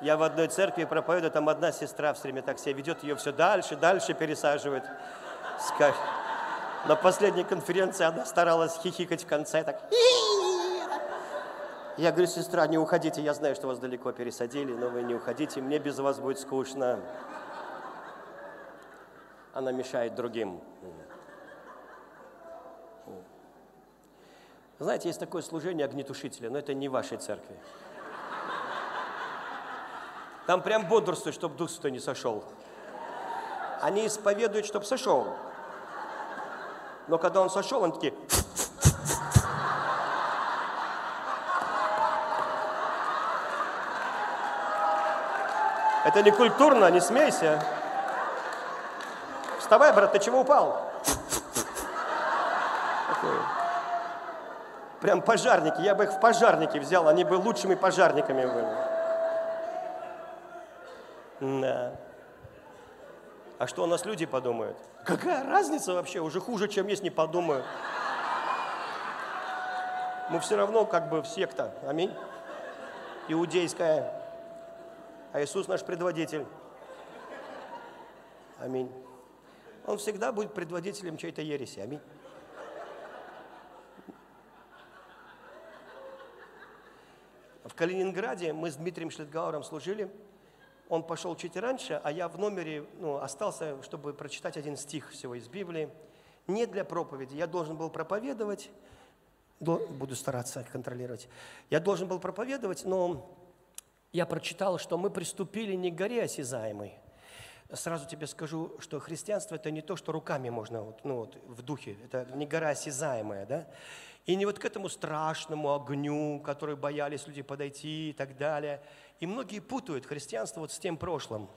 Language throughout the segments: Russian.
Я в одной церкви проповедую, там одна сестра все время так себя ведет, ее все дальше, дальше пересаживает. На последней конференции она старалась хихикать в конце, так. Я говорю, сестра, не уходите, я знаю, что вас далеко пересадили, но вы не уходите, мне без вас будет скучно. Она мешает другим. Знаете, есть такое служение огнетушителя, но это не в вашей церкви. Там прям бодрствует, чтобы дух святой не сошел. Они исповедуют, чтобы сошел. Но когда он сошел, они такие... Это не культурно, не смейся. Вставай, брат, ты чего упал? Прям пожарники. Я бы их в пожарники взял, они бы лучшими пожарниками были. Да. А что у нас люди подумают? Какая разница вообще? Уже хуже, чем есть, не подумают. Мы все равно как бы в секта. Аминь. Иудейская. А Иисус наш предводитель. Аминь. Он всегда будет предводителем чьей-то ереси. Аминь. В Калининграде мы с Дмитрием Шлитгауром служили. Он пошел чуть раньше, а я в номере ну, остался, чтобы прочитать один стих всего из Библии. Не для проповеди. Я должен был проповедовать. До- Буду стараться контролировать. Я должен был проповедовать, но я прочитал, что мы приступили не к горе осязаемой. Сразу тебе скажу, что христианство это не то, что руками можно, вот, ну вот, в духе, это не гора осязаемая, да? И не вот к этому страшному огню, который боялись люди подойти и так далее. И многие путают христианство вот с тем прошлым.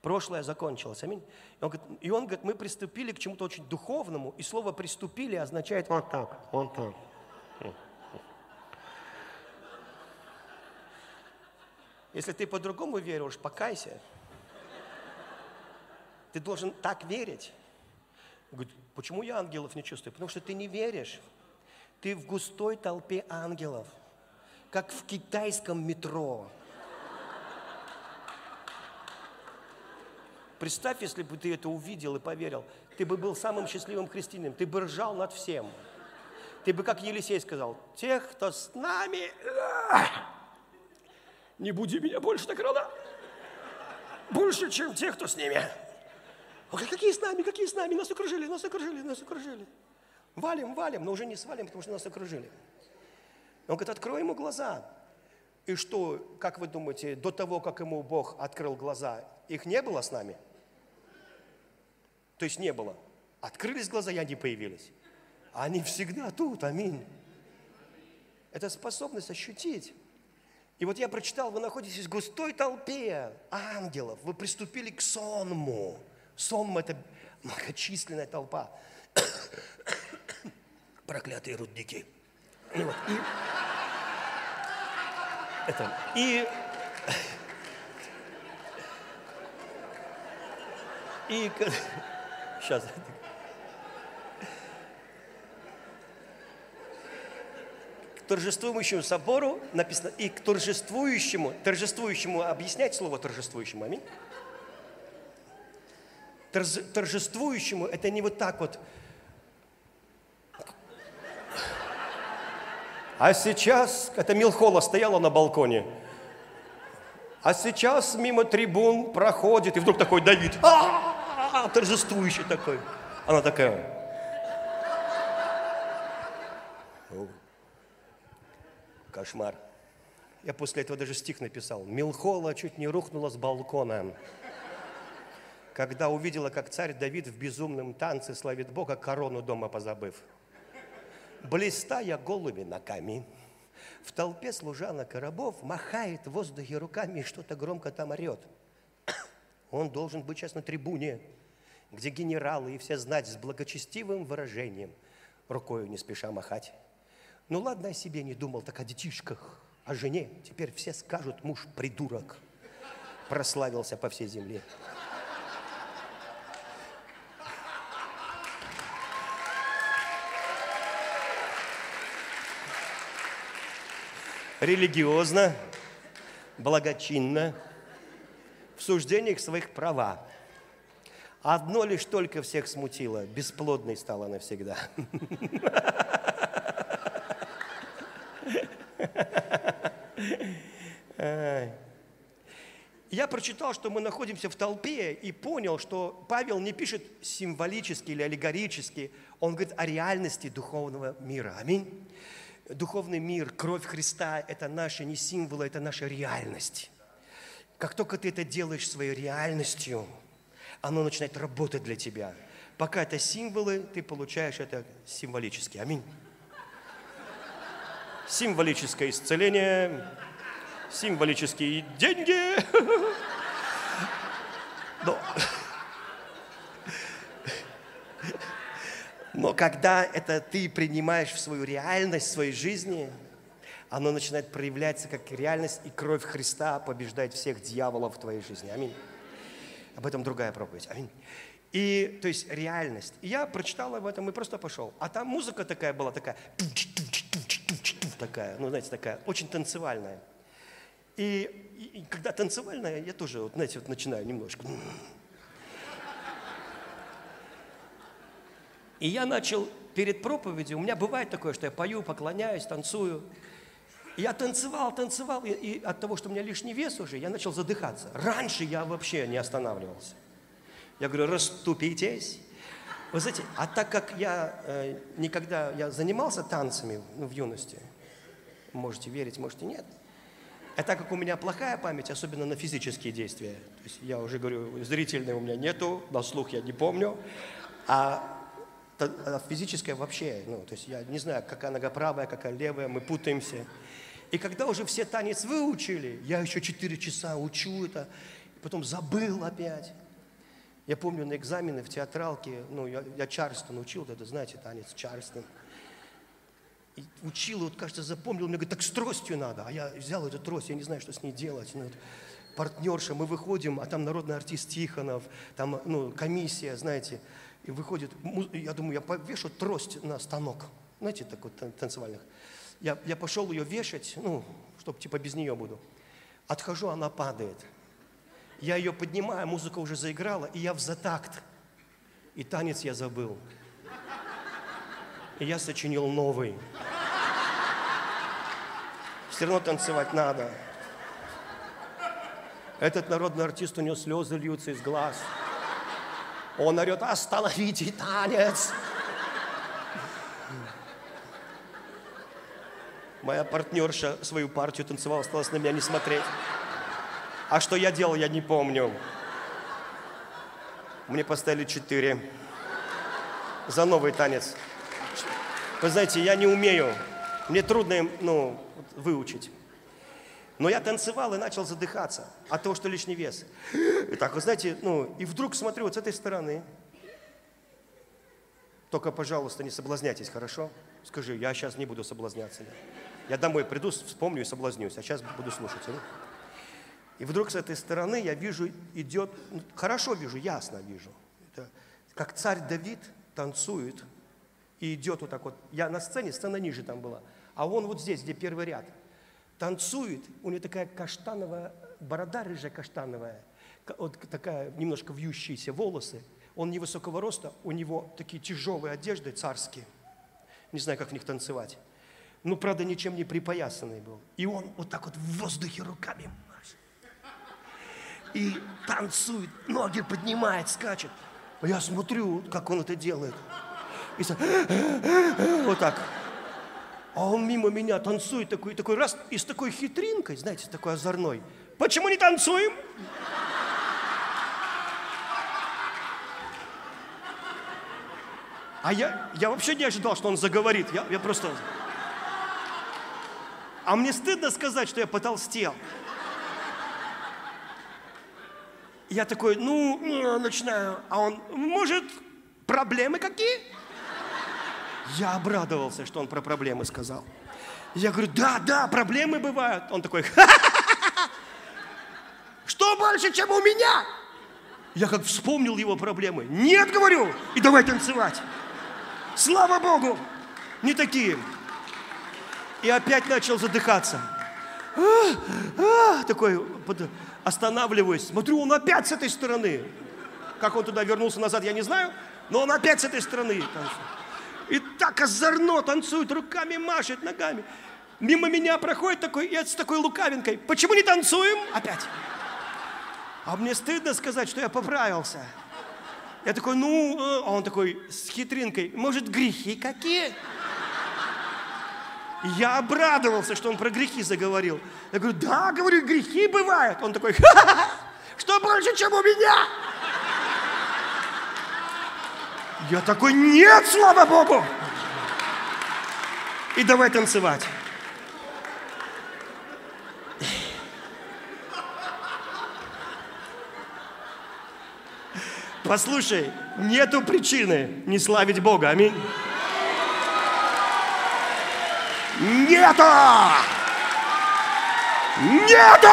Прошлое закончилось. Аминь. И он, говорит, и он говорит, мы приступили к чему-то очень духовному, и слово «приступили» означает вот так, вот так. Если ты по-другому веришь, покайся. Ты должен так верить. Говорит, почему я ангелов не чувствую? Потому что ты не веришь. Ты в густой толпе ангелов, как в китайском метро. Представь, если бы ты это увидел и поверил, ты бы был самым счастливым христианином, ты бы ржал над всем. Ты бы, как Елисей сказал, тех, кто с нами, не буди меня больше так рано. Больше, чем тех, кто с ними. Он говорит, какие с нами, какие с нами? Нас окружили, нас окружили, нас окружили. Валим, валим, но уже не свалим, потому что нас окружили. Он говорит, открой ему глаза. И что, как вы думаете, до того, как ему Бог открыл глаза, их не было с нами? То есть не было. Открылись глаза, и они появились. Они всегда тут, аминь. Это способность ощутить. И вот я прочитал, вы находитесь в густой толпе ангелов, вы приступили к сонму. Сонм – это многочисленная толпа. Проклятые рудники. Ну вот, и, это, и, и, сейчас, торжествующему собору написано, и к торжествующему, торжествующему, объяснять слово торжествующему, аминь? Торжествующему, это не вот так вот. А сейчас, это Милхола стояла на балконе, а сейчас мимо трибун проходит, и вдруг такой Давид, «А-а-а!» торжествующий такой. Она такая, Кошмар. Я после этого даже стих написал. Милхола чуть не рухнула с балкона. Когда увидела, как царь Давид в безумном танце славит Бога, корону дома позабыв. Блистая голуби на камин, в толпе служанок и рабов махает в воздухе руками и что-то громко там орет. Он должен быть сейчас на трибуне, где генералы и все знать с благочестивым выражением, рукою не спеша махать. Ну ладно, о себе не думал, так о детишках, о жене. Теперь все скажут, муж придурок. Прославился по всей земле. Религиозно, благочинно, в суждениях своих права. Одно лишь только всех смутило, бесплодной стала навсегда. Я прочитал, что мы находимся в толпе и понял, что Павел не пишет символически или аллегорически, он говорит о реальности духовного мира. Аминь. Духовный мир, кровь Христа – это наши не символы, это наша реальность. Как только ты это делаешь своей реальностью, оно начинает работать для тебя. Пока это символы, ты получаешь это символически. Аминь. Символическое исцеление, символические деньги. Но, но когда это ты принимаешь в свою реальность, в своей жизни, оно начинает проявляться как реальность, и кровь Христа побеждает всех дьяволов в твоей жизни. Аминь. Об этом другая проповедь. Аминь. И, то есть, реальность. И я прочитал об этом и просто пошел. А там музыка такая была, такая, такая, ну, знаете, такая, очень танцевальная. И, и, и когда танцевальная, я тоже, вот, знаете, вот начинаю немножко. И я начал перед проповедью, у меня бывает такое, что я пою, поклоняюсь, танцую. Я танцевал, танцевал, и, и от того, что у меня лишний вес уже, я начал задыхаться. Раньше я вообще не останавливался. Я говорю, расступитесь. Вы знаете, а так как я э, никогда, я занимался танцами ну, в юности, можете верить, можете нет, а так как у меня плохая память, особенно на физические действия, то есть я уже говорю, зрительной у меня нету, на слух я не помню, а, а физическое вообще, ну, то есть я не знаю, какая нога правая, какая левая, мы путаемся. И когда уже все танец выучили, я еще 4 часа учу это, потом забыл опять. Я помню на экзамены в театралке, ну, я, я Чарльстон учил, это, знаете, танец Чарльстон и учил, вот, кажется, запомнил, мне говорит, так с тростью надо. А я взял эту трость, я не знаю, что с ней делать. Ну, вот, партнерша, мы выходим, а там народный артист Тихонов, там ну, комиссия, знаете, и выходит, я думаю, я повешу трость на станок, знаете, такой танцевальных. Я, я пошел ее вешать, ну, чтобы типа без нее буду. Отхожу, она падает. Я ее поднимаю, музыка уже заиграла, и я в затакт. И танец я забыл. И я сочинил новый. Все равно танцевать надо. Этот народный артист, у него слезы льются из глаз. Он орет, остановите танец. Моя партнерша свою партию танцевала, осталась на меня не смотреть. А что я делал, я не помню. Мне поставили четыре за новый танец. Вы знаете, я не умею. Мне трудно ну, выучить. Но я танцевал и начал задыхаться от того, что лишний вес. И так, вы знаете, ну, и вдруг смотрю вот с этой стороны. Только, пожалуйста, не соблазняйтесь, хорошо? Скажи, я сейчас не буду соблазняться. Я домой приду, вспомню и соблазнюсь, а сейчас буду слушать. Да? И вдруг с этой стороны я вижу, идет, ну, хорошо вижу, ясно вижу. Это как царь Давид танцует и идет вот так вот. Я на сцене, сцена ниже там была – а он вот здесь, где первый ряд, танцует, у него такая каштановая, борода рыжая каштановая, вот такая немножко вьющиеся волосы. Он невысокого роста, у него такие тяжелые одежды царские. Не знаю, как в них танцевать. Ну, правда, ничем не припоясанный был. И он вот так вот в воздухе руками. И танцует, ноги поднимает, скачет. Я смотрю, как он это делает. И вот так. А он мимо меня танцует такой, такой раз, и с такой хитринкой, знаете, такой озорной. Почему не танцуем? А я, я вообще не ожидал, что он заговорит. Я, я просто... А мне стыдно сказать, что я потолстел. Я такой, ну, начинаю. А он, может, проблемы какие? Я обрадовался, что он про проблемы сказал. Я говорю, да, да, проблемы бывают. Он такой, что больше, чем у меня? Я как вспомнил его проблемы. Нет, говорю, и давай танцевать. Слава Богу, не такие. И опять начал задыхаться. А, а, такой, Останавливаюсь, смотрю, он опять с этой стороны. Как он туда вернулся назад, я не знаю, но он опять с этой стороны танцует. И так озорно танцует, руками машет, ногами. Мимо меня проходит такой, я с такой лукавинкой. Почему не танцуем? Опять. А мне стыдно сказать, что я поправился. Я такой, ну, э, а он такой с хитринкой, может, грехи какие? Я обрадовался, что он про грехи заговорил. Я говорю, да, говорю, грехи бывают. Он такой, ха-ха-ха, что больше, чем у меня? Я такой, нет, слава Богу! И давай танцевать. Послушай, нету причины не славить Бога. Аминь. Нету! Нету!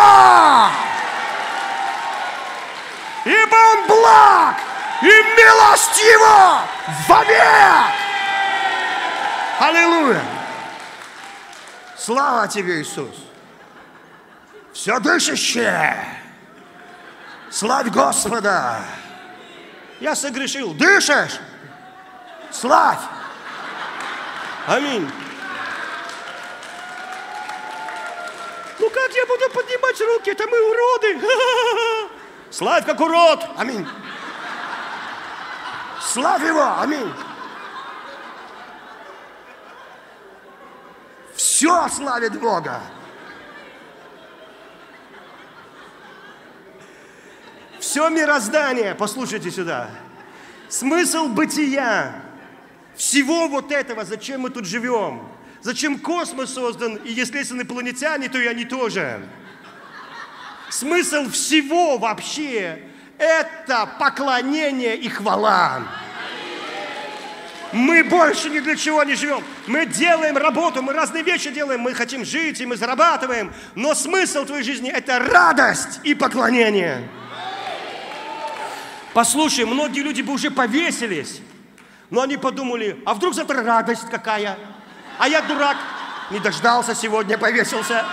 Ибо Он благ и милостиво вовек! Аллилуйя! Слава Тебе, Иисус! Все дышащее! Славь Господа! Я согрешил. Дышишь? Славь! Аминь. Ну как я буду поднимать руки? Это мы уроды. Славь как урод. Аминь. Славь его. Аминь. Все славит Бога. Все мироздание, послушайте сюда, смысл бытия, всего вот этого, зачем мы тут живем, зачем космос создан, и если инопланетяне, то и они тоже. Смысл всего вообще – это поклонение и хвала. Мы больше ни для чего не живем. Мы делаем работу, мы разные вещи делаем, мы хотим жить, и мы зарабатываем. Но смысл твоей жизни – это радость и поклонение. Послушай, многие люди бы уже повесились, но они подумали, а вдруг завтра радость какая? А я дурак, не дождался сегодня, повесился.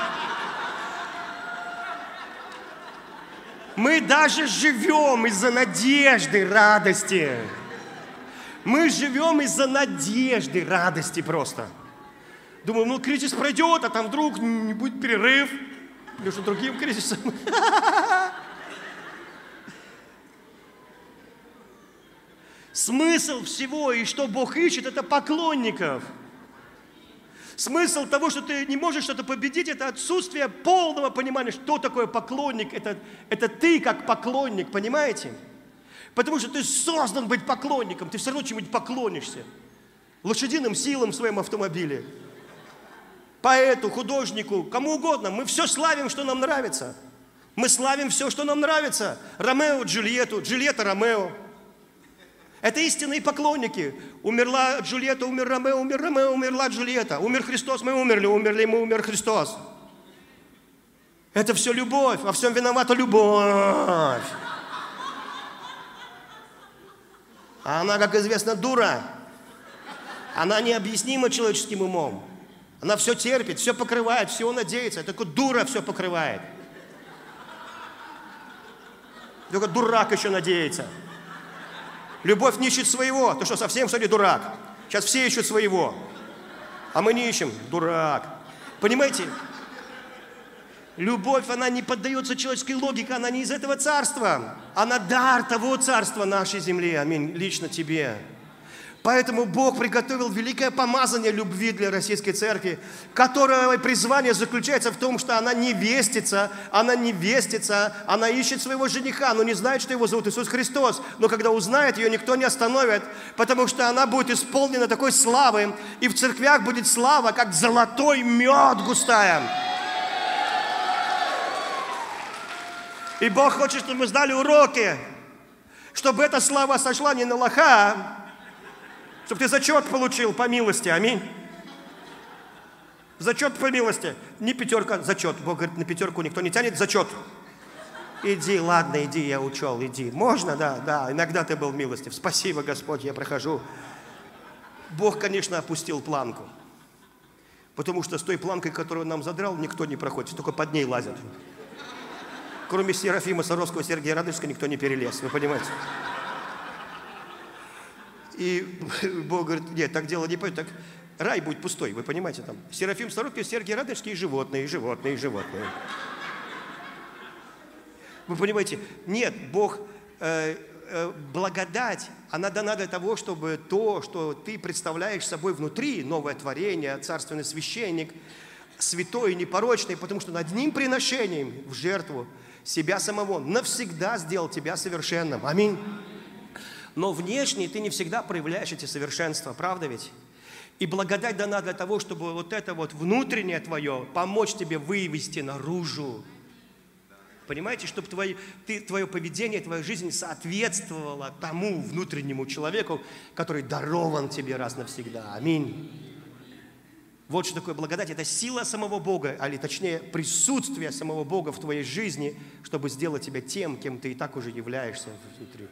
Мы даже живем из-за надежды, радости. Мы живем из-за надежды, радости просто. Думаю, ну кризис пройдет, а там вдруг не будет перерыв между другим кризисом. Смысл всего и что Бог ищет, это поклонников. Смысл того, что ты не можешь что-то победить, это отсутствие полного понимания, что такое поклонник. Это, это ты как поклонник, понимаете? Потому что ты создан быть поклонником, ты все равно чему-нибудь поклонишься. Лошадиным силам в своем автомобиле, поэту, художнику, кому угодно. Мы все славим, что нам нравится. Мы славим все, что нам нравится. Ромео, Джульетту, Джульетта, Ромео. Это истинные поклонники. Умерла Джульетта, умер Ромео, умер Ромео, умерла Джульетта. Умер Христос, мы умерли, умерли мы, умер Христос. Это все любовь, во всем виновата любовь. А она, как известно, дура. Она необъяснима человеческим умом. Она все терпит, все покрывает, все надеется. Только дура все покрывает. Только дурак еще надеется. Любовь не ищет своего. Ты что, совсем что ли дурак? Сейчас все ищут своего. А мы не ищем. Дурак. Понимаете? Любовь, она не поддается человеческой логике, она не из этого царства. Она дар того царства нашей земли. Аминь. Лично тебе. Поэтому Бог приготовил великое помазание любви для российской церкви, которое призвание заключается в том, что она невестится, она невестится, она ищет своего жениха, но не знает, что его зовут Иисус Христос. Но когда узнает, ее никто не остановит, потому что она будет исполнена такой славы, и в церквях будет слава, как золотой мед густая. И Бог хочет, чтобы мы знали уроки, чтобы эта слава сошла не на лоха, чтобы ты зачет получил по милости. Аминь. Зачет по милости. Не пятерка, зачет. Бог говорит, на пятерку никто не тянет, зачет. Иди, ладно, иди, я учел, иди. Можно, да, да, иногда ты был милостив. Спасибо, Господь, я прохожу. Бог, конечно, опустил планку. Потому что с той планкой, которую он нам задрал, никто не проходит, только под ней лазят. Кроме Серафима Саровского, Сергея Радонежского никто не перелез, вы понимаете? И Бог говорит, нет, так дело не пойдет, так рай будет пустой, вы понимаете там. Серафим Сорокин, Сергей Радонежский и животные, и животные, и животные. Вы понимаете, нет, Бог, э, э, благодать, она дана для того, чтобы то, что ты представляешь собой внутри, новое творение, царственный священник, святой и непорочный, потому что над ним приношением в жертву себя самого навсегда сделал тебя совершенным. Аминь. Но внешне ты не всегда проявляешь эти совершенства, правда ведь? И благодать дана для того, чтобы вот это вот внутреннее твое помочь тебе вывести наружу. Понимаете, чтобы твое, ты, твое поведение, твоя жизнь соответствовала тому внутреннему человеку, который дарован тебе раз навсегда. Аминь. Вот что такое благодать. Это сила самого Бога, или точнее присутствие самого Бога в твоей жизни, чтобы сделать тебя тем, кем ты и так уже являешься внутри.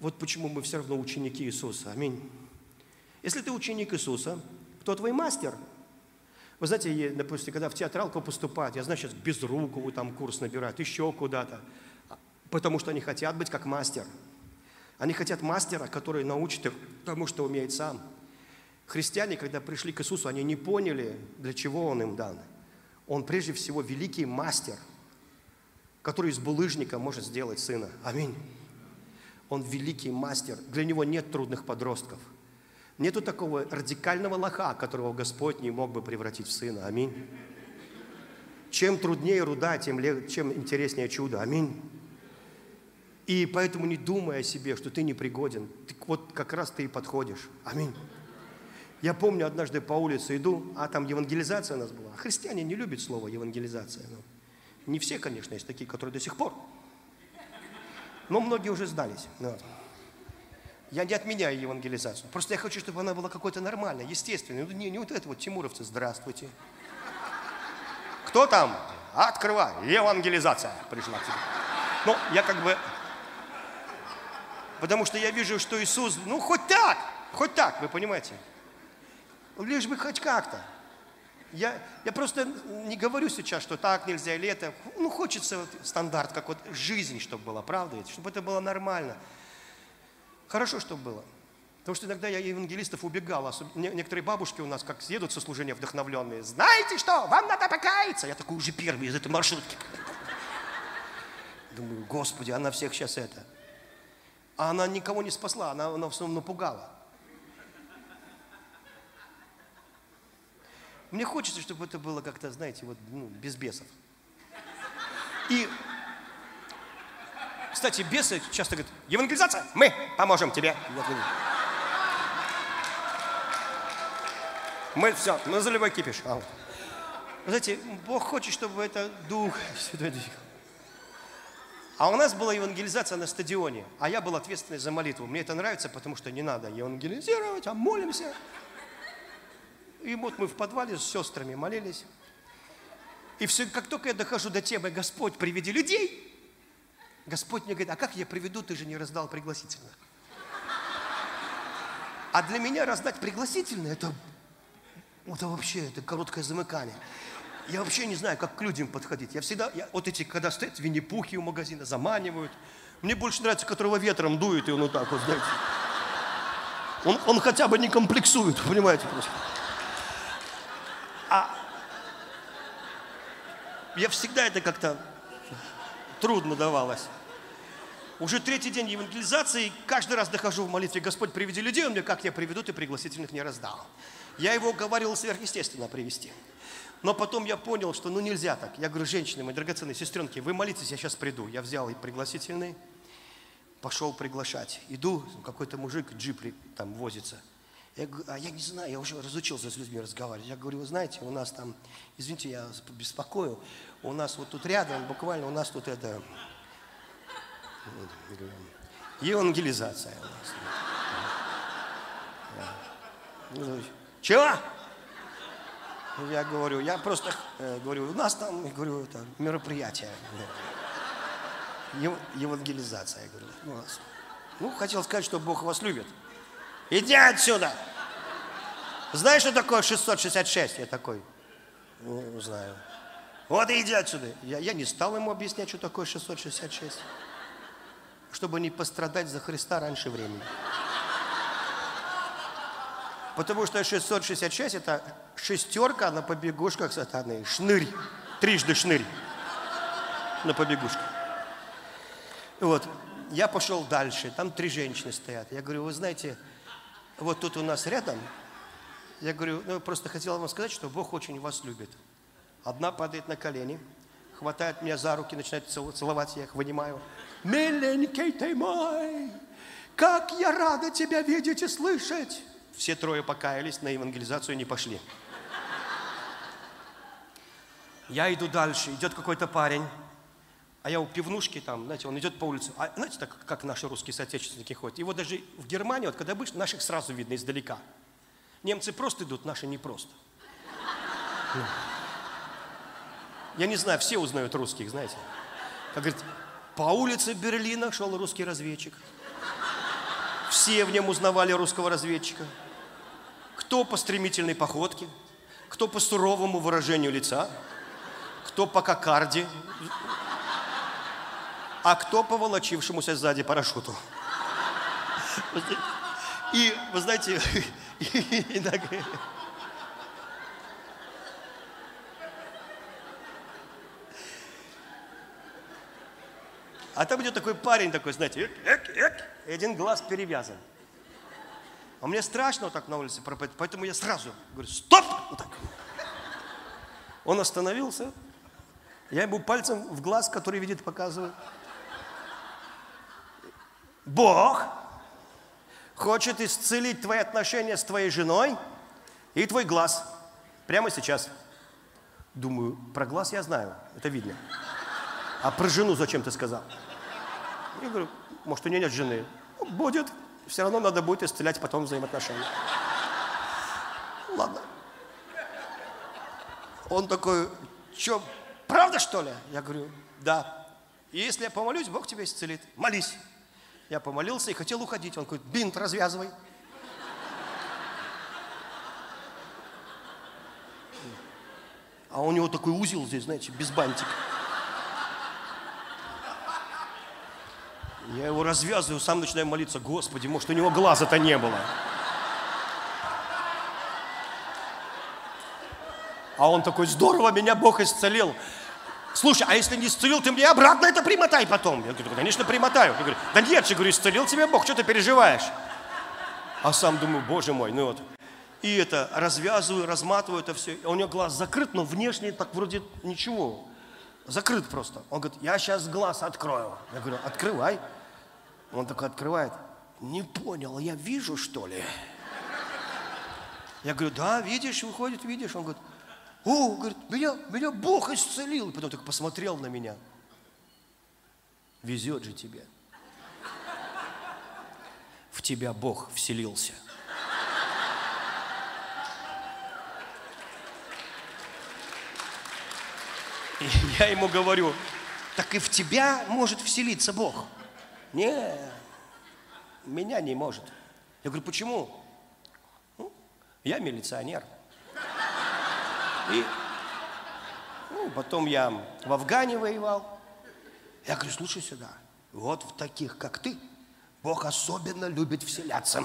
Вот почему мы все равно ученики Иисуса. Аминь. Если ты ученик Иисуса, кто твой мастер? Вы знаете, допустим, когда в театралку поступают, я знаю, сейчас без Безрукову там курс набирают, еще куда-то, потому что они хотят быть как мастер. Они хотят мастера, который научит их тому, что умеет сам. Христиане, когда пришли к Иисусу, они не поняли, для чего Он им дан. Он прежде всего великий мастер, который из булыжника может сделать сына. Аминь. Он великий мастер. Для него нет трудных подростков. Нету такого радикального лоха, которого Господь не мог бы превратить в сына. Аминь. Чем труднее руда, тем, чем интереснее чудо. Аминь. И поэтому не думай о себе, что ты непригоден. Ты, вот как раз ты и подходишь. Аминь. Я помню, однажды по улице иду, а там евангелизация у нас была. Христиане не любят слово евангелизация. Но не все, конечно, есть такие, которые до сих пор но многие уже сдались. Вот. Я не отменяю евангелизацию. Просто я хочу, чтобы она была какой-то нормальной, естественной. Ну, не, не вот это вот, тимуровцы, здравствуйте. Кто там? Открывай. Евангелизация пришла к тебе. Ну, я как бы... Потому что я вижу, что Иисус, ну, хоть так, хоть так, вы понимаете. Лишь бы хоть как-то. Я, я просто не говорю сейчас, что так нельзя или это. Ну, хочется вот стандарт, как вот жизнь, чтобы была, правда? Чтобы это было нормально. Хорошо, чтобы было. Потому что иногда я евангелистов убегал. Некоторые бабушки у нас, как съедут со служения вдохновленные, знаете что, вам надо покаяться. Я такой уже первый из этой маршрутки. Думаю, Господи, она всех сейчас это. А она никого не спасла, она, она в основном напугала. Мне хочется, чтобы это было как-то, знаете, вот, ну, без бесов. И, кстати, бесы часто говорят, евангелизация, мы поможем тебе. Мы все, мы заливай кипиш. А, знаете, Бог хочет, чтобы это Дух Святой Дух. А у нас была евангелизация на стадионе, а я был ответственный за молитву. Мне это нравится, потому что не надо евангелизировать, а молимся. И вот мы в подвале с сестрами молились. И все, как только я дохожу до темы «Господь, приведи людей», Господь мне говорит, а как я приведу, ты же не раздал пригласительно. А для меня раздать пригласительное, это, это вообще, это короткое замыкание. Я вообще не знаю, как к людям подходить. Я всегда, я, вот эти, когда стоят винни-пухи у магазина, заманивают. Мне больше нравится, которого ветром дует, и он вот так вот, знаете. Он, он хотя бы не комплексует, понимаете, просто. А я всегда это как-то трудно давалось. Уже третий день евангелизации, каждый раз дохожу в молитве, Господь, приведи людей, он мне, как я приведу, ты пригласительных не раздал. Я его говорил сверхъестественно привести. Но потом я понял, что ну нельзя так. Я говорю, женщины, мои драгоценные сестренки, вы молитесь, я сейчас приду. Я взял и пригласительный, пошел приглашать. Иду, какой-то мужик, джип там возится – я говорю, а я не знаю, я уже разучился с людьми разговаривать. Я говорю, вы знаете, у нас там, извините, я беспокою, у нас вот тут рядом, буквально у нас тут это, евангелизация у нас. Чего? Я говорю, я просто э, говорю, у нас там, говорю, это мероприятие. Евангелизация, я говорю, у нас. Ну, хотел сказать, что Бог вас любит. Иди отсюда! Знаешь, что такое 666? Я такой, ну, знаю. Вот и иди отсюда. Я, я не стал ему объяснять, что такое 666. Чтобы не пострадать за Христа раньше времени. Потому что 666 это шестерка на побегушках сатаны. Шнырь. Трижды шнырь. На побегушках. Вот. Я пошел дальше. Там три женщины стоят. Я говорю, вы знаете, вот тут у нас рядом. Я говорю, ну, просто хотел вам сказать, что Бог очень вас любит. Одна падает на колени, хватает меня за руки, начинает целовать, я их вынимаю. Миленький ты мой, как я рада тебя видеть и слышать. Все трое покаялись, на евангелизацию не пошли. Я иду дальше, идет какой-то парень, а я у пивнушки там, знаете, он идет по улице, а, знаете, так как наши русские соотечественники ходят. Его даже в Германии, вот когда будешь, наших сразу видно издалека. Немцы просто идут, наши не просто. Ну. Я не знаю, все узнают русских, знаете. Как говорит, по улице Берлина шел русский разведчик. Все в нем узнавали русского разведчика. Кто по стремительной походке, кто по суровому выражению лица, кто по кокарде, а кто по волочившемуся сзади парашюту. И, вы знаете, иногда... А там идет такой парень такой, знаете, эк, эк, эк, и один глаз перевязан. А мне страшно вот так на улице пропасть, поэтому я сразу говорю, стоп! Вот так. Он остановился, я ему пальцем в глаз, который видит, показываю. Бог хочет исцелить твои отношения с твоей женой и твой глаз. Прямо сейчас. Думаю, про глаз я знаю, это видно. А про жену зачем ты сказал? Я говорю, может, у нее нет жены. Будет. Все равно надо будет исцелять потом взаимоотношения. Ладно. Он такой, что, правда что ли? Я говорю, да. И если я помолюсь, Бог тебя исцелит. Молись. Я помолился и хотел уходить. Он говорит, бинт развязывай. А у него такой узел здесь, знаете, без бантика. Я его развязываю, сам начинаю молиться, Господи, может, у него глаза-то не было. А он такой, здорово, меня Бог исцелил. Слушай, а если не исцелил, ты мне обратно это примотай потом. Я говорю, конечно, примотаю. Я говорю, да нет же, говорю, исцелил тебя Бог, что ты переживаешь? А сам думаю, боже мой, ну вот. И это развязываю, разматываю это все. У него глаз закрыт, но внешне так вроде ничего. Закрыт просто. Он говорит, я сейчас глаз открою. Я говорю, открывай. Он такой открывает. Не понял, я вижу, что ли? Я говорю, да, видишь, выходит, видишь. Он говорит, о, говорит, меня, меня Бог исцелил. И потом так посмотрел на меня. Везет же тебе. В тебя Бог вселился. И я ему говорю, так и в тебя может вселиться Бог. Не, меня не может. Я говорю, почему? Ну, я милиционер. И ну, потом я в Афгане воевал. Я говорю, слушай сюда, вот в таких, как ты, Бог особенно любит вселяться.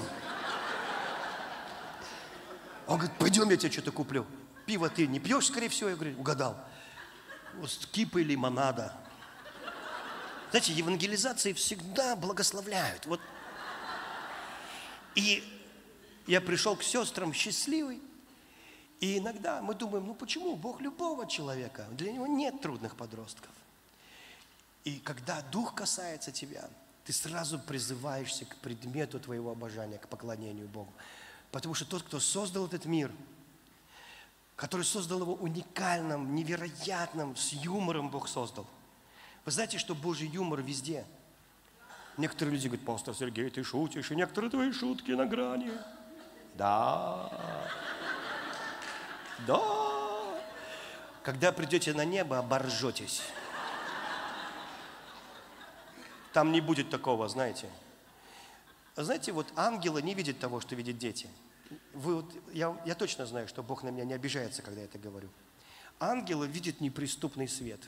Он говорит, пойдем, я тебе что-то куплю. Пиво ты не пьешь, скорее всего? Я говорю, угадал. Вот кипы лимонада. Знаете, евангелизации всегда благословляют. Вот. И я пришел к сестрам счастливый. И иногда мы думаем, ну почему Бог любого человека? Для него нет трудных подростков. И когда Дух касается тебя, ты сразу призываешься к предмету твоего обожания, к поклонению Богу. Потому что тот, кто создал этот мир, который создал его уникальным, невероятным, с юмором Бог создал – вы знаете, что Божий юмор везде. Некоторые люди говорят, пастор Сергей, ты шутишь, и некоторые твои шутки на грани. Да. Да. Когда придете на небо, оборжетесь. Там не будет такого, знаете. Знаете, вот ангелы не видят того, что видят дети. Вы, вот, я, я точно знаю, что Бог на меня не обижается, когда я это говорю. ангелы видят неприступный свет.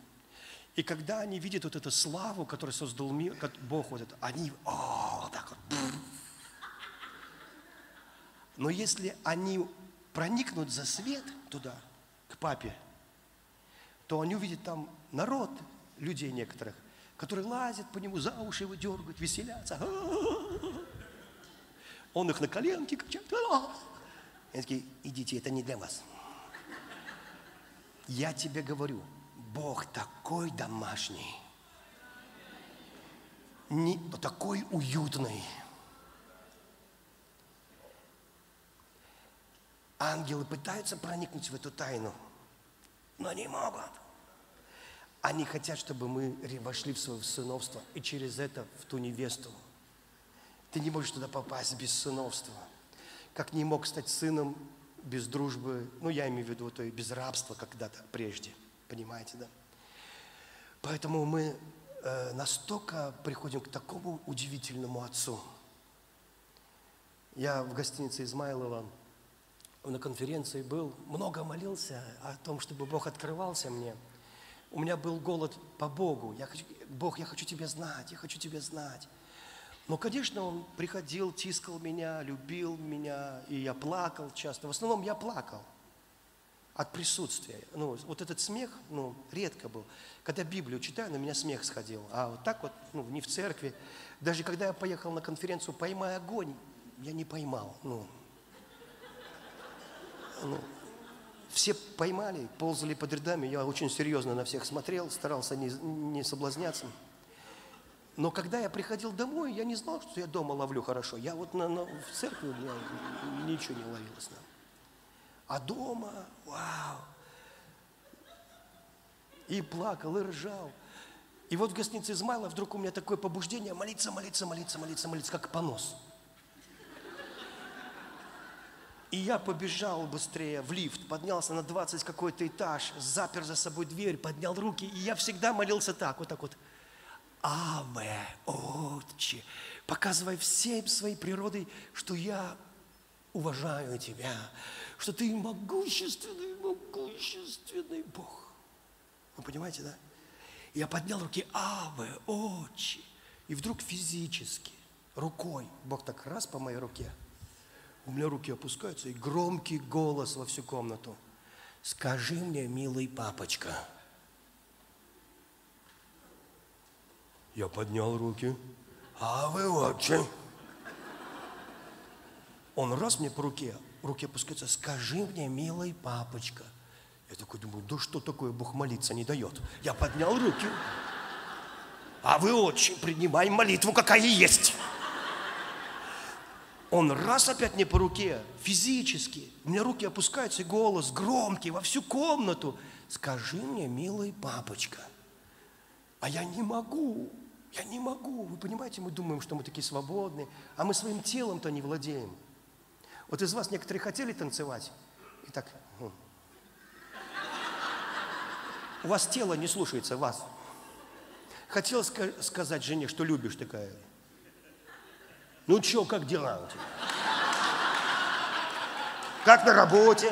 И когда они видят вот эту славу, которую создал мир, Бог вот это, они, о, вот так вот. Но если они проникнут за свет туда, к папе, то они увидят там народ людей некоторых, которые лазят по нему, за уши его дергают, веселятся. Он их на коленки качает. Они такие, идите, это не для вас. Я тебе говорю, Бог такой домашний, не, такой уютный. Ангелы пытаются проникнуть в эту тайну, но не могут. Они хотят, чтобы мы вошли в свое сыновство и через это в ту невесту. Ты не можешь туда попасть без сыновства. Как не мог стать сыном без дружбы, ну, я имею в виду, то и без рабства когда-то прежде. Понимаете, да? Поэтому мы э, настолько приходим к такому удивительному отцу. Я в гостинице Измайлова на конференции был, много молился о том, чтобы Бог открывался мне. У меня был голод по Богу. Я хочу, Бог, я хочу Тебя знать, я хочу Тебя знать. Но, конечно, он приходил, тискал меня, любил меня, и я плакал часто. В основном я плакал от присутствия. Ну, вот этот смех, ну, редко был. Когда Библию читаю, на меня смех сходил. А вот так вот, ну, не в церкви. Даже когда я поехал на конференцию «Поймай огонь», я не поймал. Ну, ну, все поймали, ползали под рядами. Я очень серьезно на всех смотрел, старался не, не соблазняться. Но когда я приходил домой, я не знал, что я дома ловлю хорошо. Я вот на, на, в церкви у меня ничего не ловилось. Да. А дома, вау! И плакал, и ржал. И вот в гостинице Измайла вдруг у меня такое побуждение молиться, молиться, молиться, молиться, молиться, как понос. И я побежал быстрее в лифт, поднялся на 20 какой-то этаж, запер за собой дверь, поднял руки. И я всегда молился так, вот так вот. Аве, Отче, показывай всем своей природой, что я уважаю Тебя, что Ты могущественный, могущественный Бог. Вы понимаете, да? Я поднял руки, Аве, Отче, и вдруг физически, рукой, Бог так раз по моей руке, у меня руки опускаются, и громкий голос во всю комнату. Скажи мне, милый папочка, Я поднял руки. А вы отче. Он раз мне по руке, руки опускаются, скажи мне, милый папочка. Я такой думаю, да что такое, Бог молиться не дает. Я поднял руки. А вы очень принимай молитву, какая есть. Он раз опять мне по руке, физически. У меня руки опускаются, и голос громкий во всю комнату. Скажи мне, милый папочка. А я не могу. Я не могу. Вы понимаете, мы думаем, что мы такие свободные, а мы своим телом-то не владеем. Вот из вас некоторые хотели танцевать, и так... Ну. У вас тело не слушается вас. Хотел ска- сказать жене, что любишь такая. Ну что, как дела у тебя? Как на работе?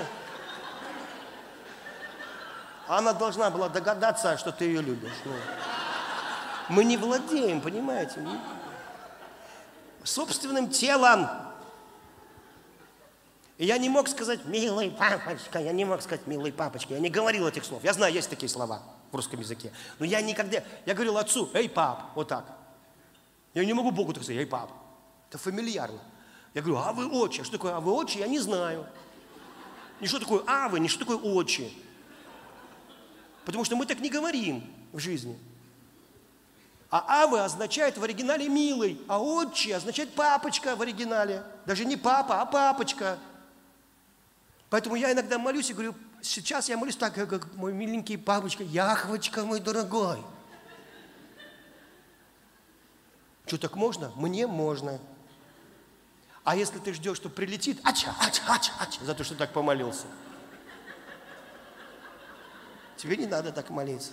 Она должна была догадаться, что ты ее любишь. Ну. Мы не владеем, понимаете? Собственным телом. И я не мог сказать, милый папочка, я не мог сказать, милый папочка. Я не говорил этих слов. Я знаю, есть такие слова в русском языке. Но я никогда, я говорил отцу, эй, пап, вот так. Я не могу Богу так сказать, эй, пап. Это фамильярно. Я говорю, а вы отче. Что такое а вы отче, я не знаю. Не что такое а вы, не что такое отче. Потому что мы так не говорим в жизни. А Авы означает в оригинале «милый», а «отче» означает «папочка» в оригинале. Даже не папа, а папочка. Поэтому я иногда молюсь и говорю, сейчас я молюсь так, как мой миленький папочка, Яхвочка мой дорогой. Что, так можно? Мне можно. А если ты ждешь, что прилетит, ача, ача, ача, ача, за то, что так помолился. Тебе не надо так молиться.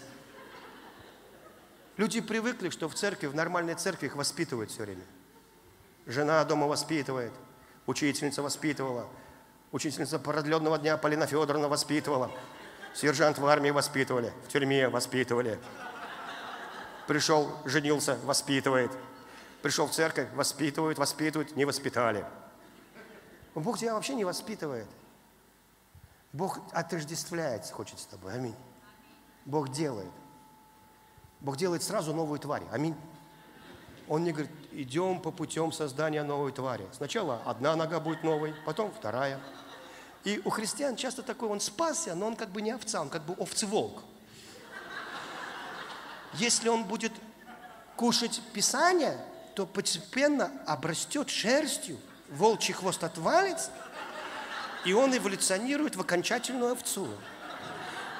Люди привыкли, что в церкви, в нормальной церкви их воспитывают все время. Жена дома воспитывает, учительница воспитывала, учительница продленного дня Полина Федоровна воспитывала. Сержант в армии воспитывали, в тюрьме воспитывали. Пришел, женился, воспитывает. Пришел в церковь, воспитывают, воспитывают, не воспитали. Бог тебя вообще не воспитывает. Бог отождествляется, хочет с тобой. Аминь. Бог делает. Бог делает сразу новую тварь. Аминь. Он не говорит, идем по путем создания новой твари. Сначала одна нога будет новой, потом вторая. И у христиан часто такой, он спасся, но он как бы не овца, он как бы овцеволк. Если он будет кушать Писание, то постепенно обрастет шерстью, волчий хвост отвалится, и он эволюционирует в окончательную овцу.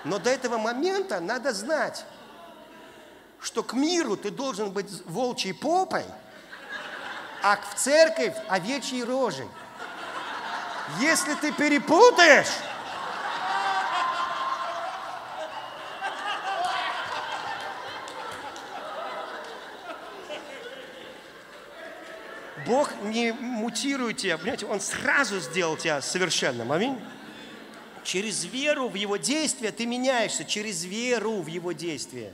Но до этого момента надо знать, что к миру ты должен быть волчьей попой, а в церковь овечьей рожей. Если ты перепутаешь, Бог не мутирует тебя, понимаете, Он сразу сделал тебя совершенным. Аминь. Через веру в Его действия ты меняешься, через веру в Его действия.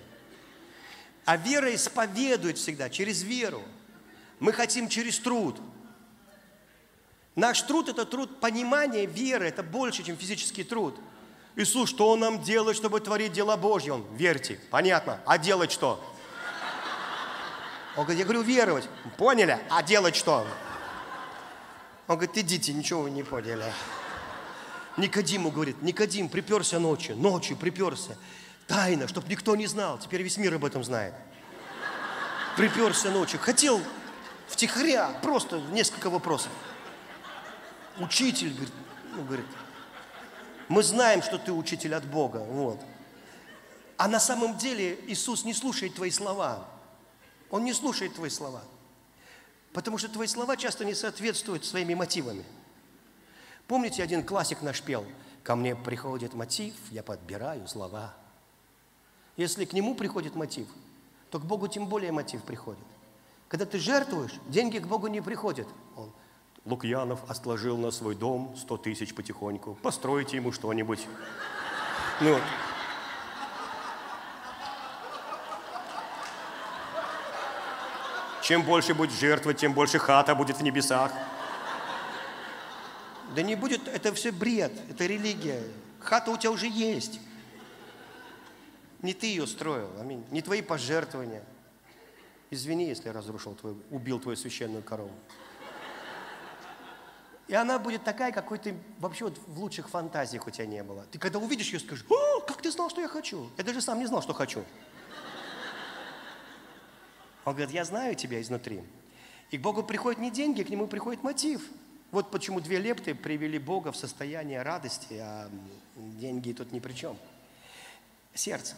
А вера исповедует всегда, через веру. Мы хотим через труд. Наш труд – это труд понимания веры, это больше, чем физический труд. Иисус, что Он нам делает, чтобы творить дела Божьи? Он, верьте, понятно. А делать что? Он говорит, я говорю, веровать. Поняли? А делать что? Он говорит, идите, ничего вы не поняли. Никодиму говорит, Никодим приперся ночью, ночью приперся. Тайно, чтобы никто не знал. Теперь весь мир об этом знает. Приперся ночью. Хотел втихаря, просто несколько вопросов. Учитель, говорит, ну, говорит, мы знаем, что ты учитель от Бога, вот. А на самом деле Иисус не слушает твои слова. Он не слушает твои слова. Потому что твои слова часто не соответствуют своими мотивами. Помните, один классик наш пел «Ко мне приходит мотив, я подбираю слова». Если к нему приходит мотив, то к Богу тем более мотив приходит. Когда ты жертвуешь, деньги к Богу не приходят. Он, Лукьянов отложил на свой дом 100 тысяч потихоньку. Постройте ему что-нибудь. Ну, Чем больше будет жертвовать, тем больше хата будет в небесах. Да не будет, это все бред, это религия. Хата у тебя уже есть. Не ты ее строил, аминь. Не твои пожертвования. Извини, если я разрушил твой, убил твою священную корову. И она будет такая, какой ты вообще вот в лучших фантазиях у тебя не было. Ты когда увидишь ее, скажешь, о, как ты знал, что я хочу? Я даже сам не знал, что хочу. Он говорит, я знаю тебя изнутри. И к Богу приходят не деньги, к Нему приходит мотив. Вот почему две лепты привели Бога в состояние радости, а деньги тут ни при чем. Сердце.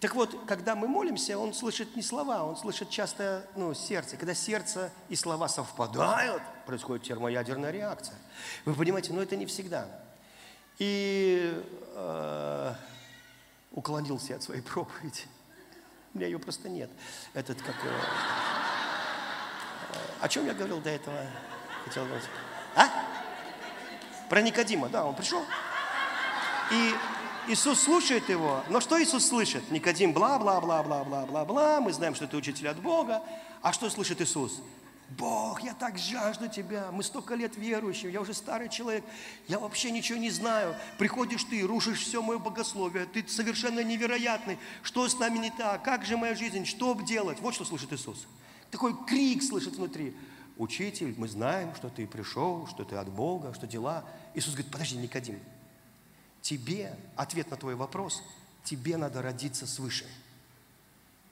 Так вот, когда мы молимся, он слышит не слова, он слышит часто ну, сердце. Когда сердце и слова совпадают, происходит термоядерная реакция. Вы понимаете, но это не всегда. И э, уклонился от своей проповеди. У меня ее просто нет. Этот как... Э, о чем я говорил до этого? Хотел говорить. А? Про Никодима, да, он пришел. И Иисус слушает его, но что Иисус слышит? Никодим бла-бла-бла-бла-бла-бла-бла, мы знаем, что это учитель от Бога. А что слышит Иисус? Бог, я так жажду Тебя, мы столько лет верующие, я уже старый человек, я вообще ничего не знаю. Приходишь ты, рушишь все мое богословие, ты совершенно невероятный. Что с нами не так? Как же моя жизнь? Что делать? Вот что слышит Иисус. Такой крик слышит внутри. Учитель, мы знаем, что ты пришел, что ты от Бога, что дела. Иисус говорит, подожди, Никодим, тебе, ответ на твой вопрос, тебе надо родиться свыше.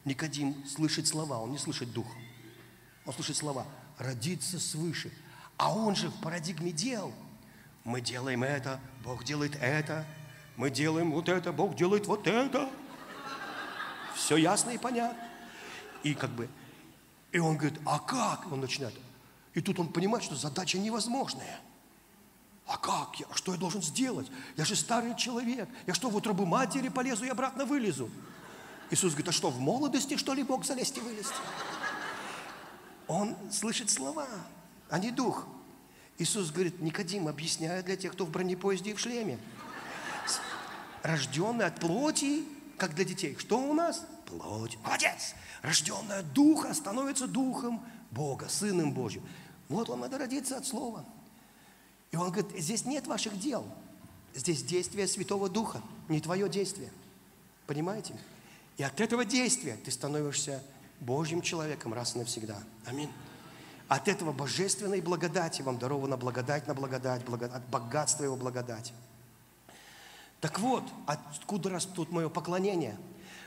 Никодим слышит слова, он не слышит духа. Он слушает слова «родиться свыше». А он же в парадигме дел. Мы делаем это, Бог делает это, мы делаем вот это, Бог делает вот это. Все ясно и понятно. И как бы, и он говорит, а как? Он начинает. И тут он понимает, что задача невозможная. А как? Я, что я должен сделать? Я же старый человек. Я что, в утробу матери полезу и обратно вылезу? Иисус говорит, а что, в молодости, что ли, Бог залезть и вылезти? Он слышит слова, а не дух. Иисус говорит, Никодим, объясняю для тех, кто в бронепоезде и в шлеме. рожденная от плоти, как для детей. Что у нас? Плоть. Молодец. Рожденная от духа становится духом Бога, Сыном Божьим. Вот он надо родиться от Слова. И он говорит, здесь нет ваших дел. Здесь действие Святого Духа, не твое действие. Понимаете? И от этого действия ты становишься Божьим человеком раз и навсегда. Аминь. От этого божественной благодати вам дарована благодать на благодать, благодать от богатства его благодати. Так вот, откуда растут мое поклонение?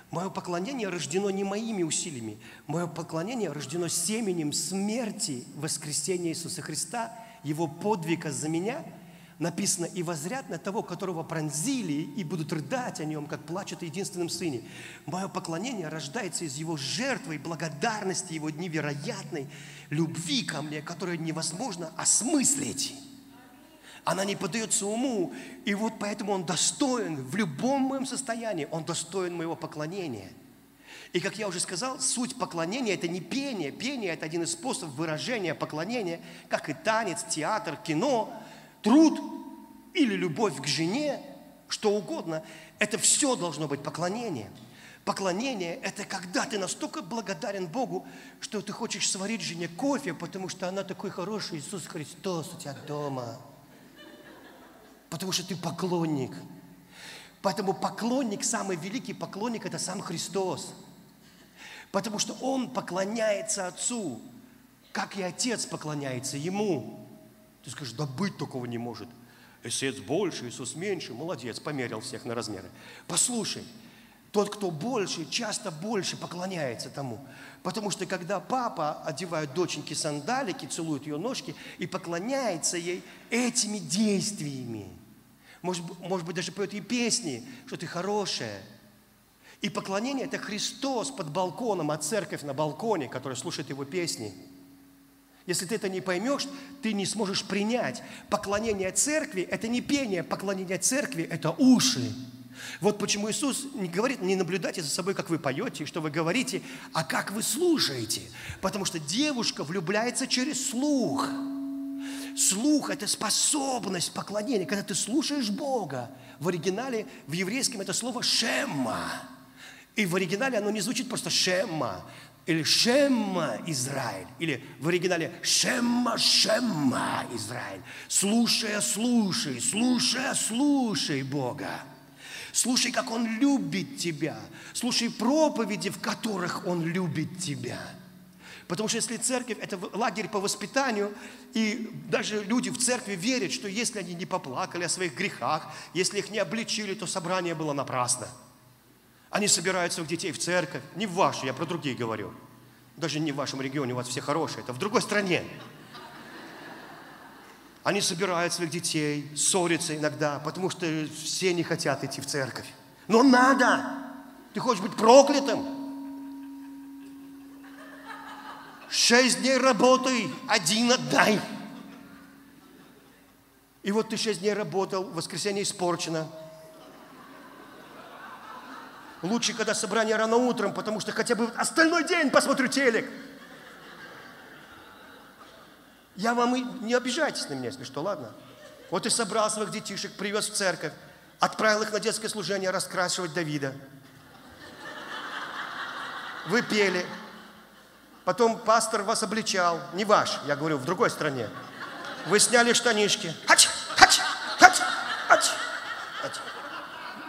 Мое поклонение рождено не моими усилиями. Мое поклонение рождено семенем смерти воскресения Иисуса Христа, Его подвига за меня – написано, и возрят на того, которого пронзили, и будут рыдать о нем, как плачут о единственном сыне. Мое поклонение рождается из его жертвы и благодарности, его невероятной любви ко мне, которую невозможно осмыслить. Она не поддается уму, и вот поэтому он достоин в любом моем состоянии, он достоин моего поклонения. И как я уже сказал, суть поклонения – это не пение. Пение – это один из способов выражения поклонения, как и танец, театр, кино – труд или любовь к жене, что угодно, это все должно быть поклонение. Поклонение – это когда ты настолько благодарен Богу, что ты хочешь сварить жене кофе, потому что она такой хороший Иисус Христос у тебя дома. Потому что ты поклонник. Поэтому поклонник, самый великий поклонник – это сам Христос. Потому что Он поклоняется Отцу, как и Отец поклоняется Ему. Ты скажешь, да быть такого не может. Иисус больше, Иисус меньше. Молодец, померил всех на размеры. Послушай, тот, кто больше, часто больше поклоняется тому. Потому что когда папа одевает доченьки сандалики, целует ее ножки и поклоняется ей этими действиями, может, может быть, даже поет ей песни, что ты хорошая. И поклонение – это Христос под балконом, а церковь на балконе, которая слушает его песни – если ты это не поймешь, ты не сможешь принять. Поклонение церкви – это не пение, поклонение церкви – это уши. Вот почему Иисус не говорит, не наблюдайте за собой, как вы поете, что вы говорите, а как вы слушаете. Потому что девушка влюбляется через слух. Слух – это способность поклонения, когда ты слушаешь Бога. В оригинале, в еврейском это слово «шемма». И в оригинале оно не звучит просто «шемма», или Шемма Израиль, или в оригинале Шемма Шемма Израиль. Слушая, слушай, слушая, слушай Бога. Слушай, как Он любит тебя. Слушай проповеди, в которых Он любит тебя. Потому что если церковь – это лагерь по воспитанию, и даже люди в церкви верят, что если они не поплакали о своих грехах, если их не обличили, то собрание было напрасно – они собирают своих детей в церковь, не в вашу, я про другие говорю. Даже не в вашем регионе, у вас все хорошие, это в другой стране. Они собирают своих детей, ссорятся иногда, потому что все не хотят идти в церковь. Но надо! Ты хочешь быть проклятым? Шесть дней работай, один отдай. И вот ты шесть дней работал, воскресенье испорчено, Лучше, когда собрание рано утром, потому что хотя бы остальной день посмотрю телек. Я вам и не обижайтесь на меня, если что, ладно? Вот и собрал своих детишек, привез в церковь, отправил их на детское служение раскрашивать Давида. Вы пели. Потом пастор вас обличал. Не ваш, я говорю, в другой стране. Вы сняли штанишки. Хач, хач, хач, хач.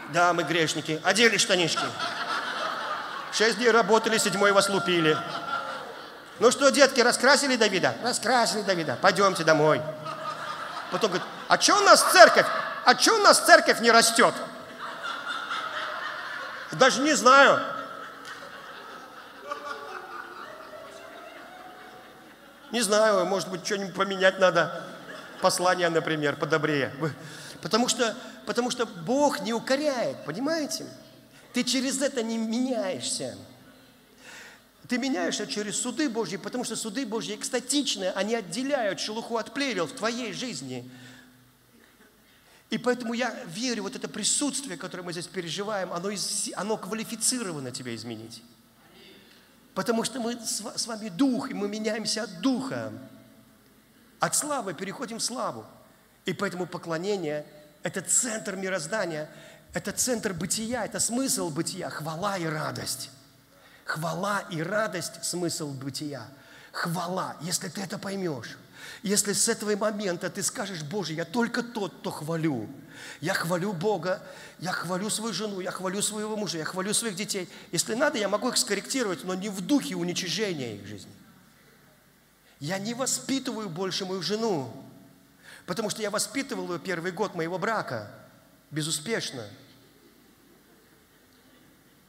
Да, мы грешники. Одели штанишки. Шесть дней работали, седьмой вас лупили. Ну что, детки, раскрасили Давида? Раскрасили Давида. Пойдемте домой. Потом говорит, а что у нас церковь? А что у нас церковь не растет? Даже не знаю. Не знаю, может быть, что-нибудь поменять надо. Послание, например, подобрее. Потому что, потому что Бог не укоряет, понимаете? Ты через это не меняешься. Ты меняешься через суды Божьи, потому что суды Божьи экстатичные, они отделяют шелуху от плевел в твоей жизни. И поэтому я верю, вот это присутствие, которое мы здесь переживаем, оно, из, оно квалифицировано тебя изменить. Потому что мы с вами дух, и мы меняемся от духа. От славы переходим в славу. И поэтому поклонение – это центр мироздания. Это центр бытия, это смысл бытия, хвала и радость. Хвала и радость – смысл бытия. Хвала, если ты это поймешь. Если с этого момента ты скажешь, Боже, я только тот, кто хвалю. Я хвалю Бога, я хвалю свою жену, я хвалю своего мужа, я хвалю своих детей. Если надо, я могу их скорректировать, но не в духе уничижения их жизни. Я не воспитываю больше мою жену, потому что я воспитывал ее первый год моего брака безуспешно.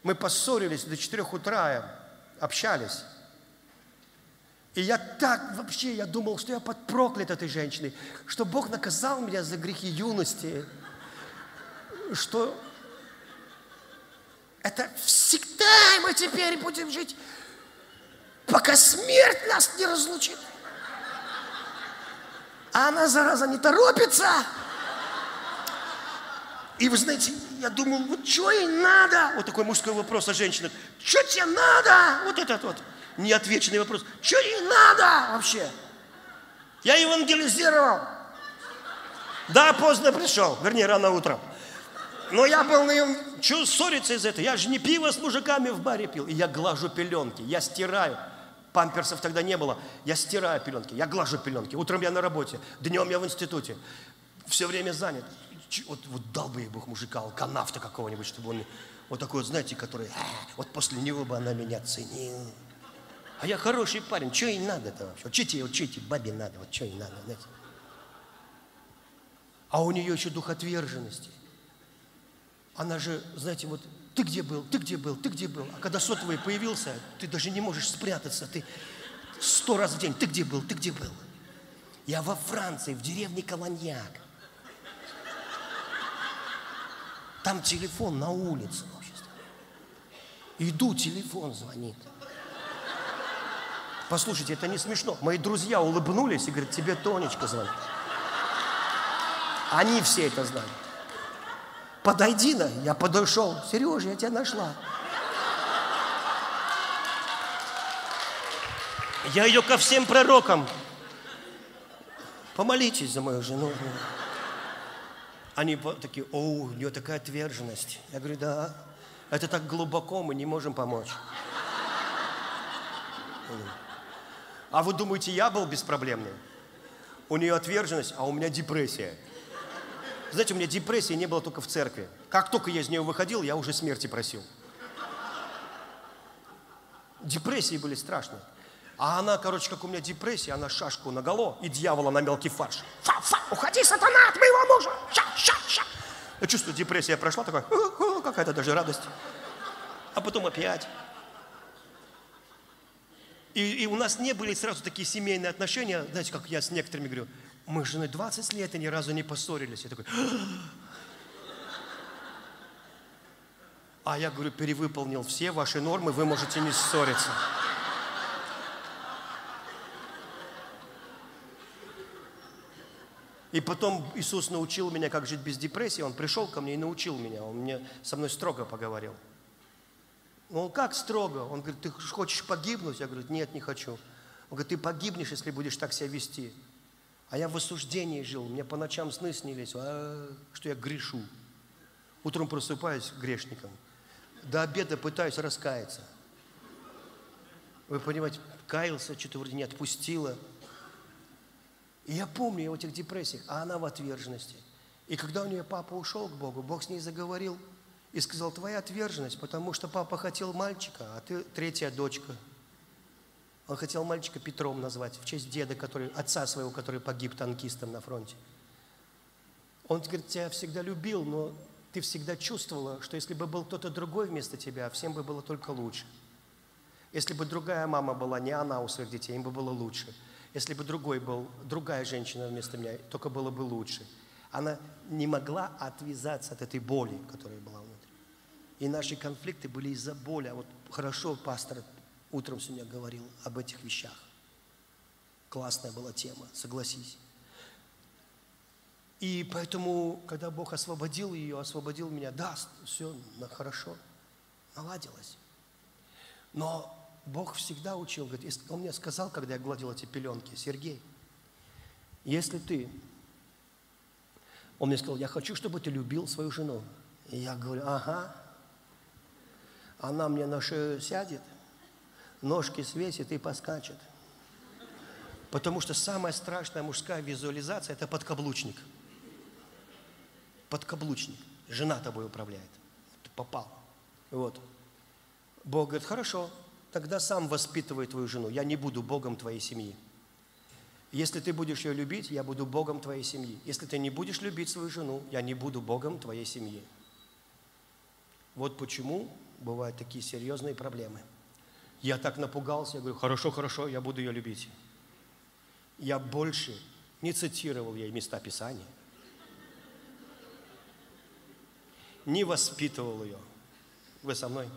Мы поссорились до 4 утра, общались. И я так вообще, я думал, что я под проклят этой женщиной, что Бог наказал меня за грехи юности, что это всегда мы теперь будем жить, пока смерть нас не разлучит. А она, зараза, не торопится. И вы знаете, я думал, вот что ей надо? Вот такой мужской вопрос о женщинах. Что тебе надо? Вот этот вот неотвеченный вопрос. Что ей надо вообще? Я евангелизировал. Да, поздно пришел, вернее, рано утром. Но я был на нем, что ссориться из этого? Я же не пиво с мужиками в баре пил. И я глажу пеленки, я стираю. Памперсов тогда не было. Я стираю пеленки, я глажу пеленки. Утром я на работе, днем я в институте. Все время занят. Вот, вот дал бы ей Бог мужика, алканавта какого-нибудь, чтобы он вот такой вот, знаете, который, «А, вот после него бы она меня ценила. А я хороший парень, что ей надо-то вообще? Вот тебе бабе надо, вот что ей надо, знаете? А у нее еще дух отверженности. Она же, знаете, вот ты где был, ты где был, ты где был. А когда сотовый появился, ты даже не можешь спрятаться. Ты сто раз в день, ты где был, ты где был. Я во Франции, в деревне Колоньяк. Там телефон на улице. Иду, телефон звонит. Послушайте, это не смешно. Мои друзья улыбнулись и говорят, тебе Тонечка звонит. Они все это знают. Подойди на, я подошел. Сережа, я тебя нашла. Я ее ко всем пророкам. Помолитесь за мою жену. Они такие, о, у нее такая отверженность. Я говорю, да, это так глубоко, мы не можем помочь. А вы думаете, я был беспроблемный? У нее отверженность, а у меня депрессия. Знаете, у меня депрессии не было только в церкви. Как только я из нее выходил, я уже смерти просил. Депрессии были страшные. А она, короче, как у меня депрессия, она шашку наголо и дьявола на мелкий фарш. Фа, фа, уходи, сатана, от моего мужа! Ша, ша, ша. Я чувствую, депрессия прошла, такая, какая-то даже радость. А потом опять. И, и у нас не были сразу такие семейные отношения, знаете, как я с некоторыми говорю, мы с женой 20 лет и ни разу не поссорились. Я такой, а я говорю, перевыполнил все ваши нормы, вы можете не ссориться. И потом Иисус научил меня, как жить без депрессии. Он пришел ко мне и научил меня. Он мне со мной строго поговорил. Он как строго? Он говорит, ты хочешь погибнуть? Я говорю, нет, не хочу. Он говорит, ты погибнешь, если будешь так себя вести. А я в осуждении жил. Мне по ночам сны снились, а, что я грешу. Утром просыпаюсь грешником. До обеда пытаюсь раскаяться. Вы понимаете, каялся, что-то вроде не отпустило. И я помню я в этих депрессиях, а она в отверженности. И когда у нее папа ушел к Богу, Бог с ней заговорил и сказал, твоя отверженность, потому что папа хотел мальчика, а ты третья дочка. Он хотел мальчика Петром назвать, в честь деда, который, отца своего, который погиб танкистом на фронте. Он говорит, тебя всегда любил, но ты всегда чувствовала, что если бы был кто-то другой вместо тебя, всем бы было только лучше. Если бы другая мама была, не она у своих детей, им бы было лучше. Если бы другой был, другая женщина вместо меня, только было бы лучше. Она не могла отвязаться от этой боли, которая была внутри. И наши конфликты были из-за боли. А вот хорошо пастор утром сегодня говорил об этих вещах. Классная была тема, согласись. И поэтому, когда Бог освободил ее, освободил меня, да, все хорошо, наладилось. Но Бог всегда учил, говорит, Он мне сказал, когда я гладил эти пеленки, Сергей, если ты, Он мне сказал, я хочу, чтобы ты любил свою жену. И я говорю, ага. Она мне на шею сядет, ножки свесит и поскачет. Потому что самая страшная мужская визуализация – это подкаблучник. Подкаблучник. Жена тобой управляет. Ты попал. Вот. Бог говорит, хорошо, тогда сам воспитывай твою жену. Я не буду Богом твоей семьи. Если ты будешь ее любить, я буду Богом твоей семьи. Если ты не будешь любить свою жену, я не буду Богом твоей семьи. Вот почему бывают такие серьезные проблемы. Я так напугался, я говорю, хорошо, хорошо, я буду ее любить. Я больше не цитировал ей места Писания, не воспитывал ее. Вы со мной?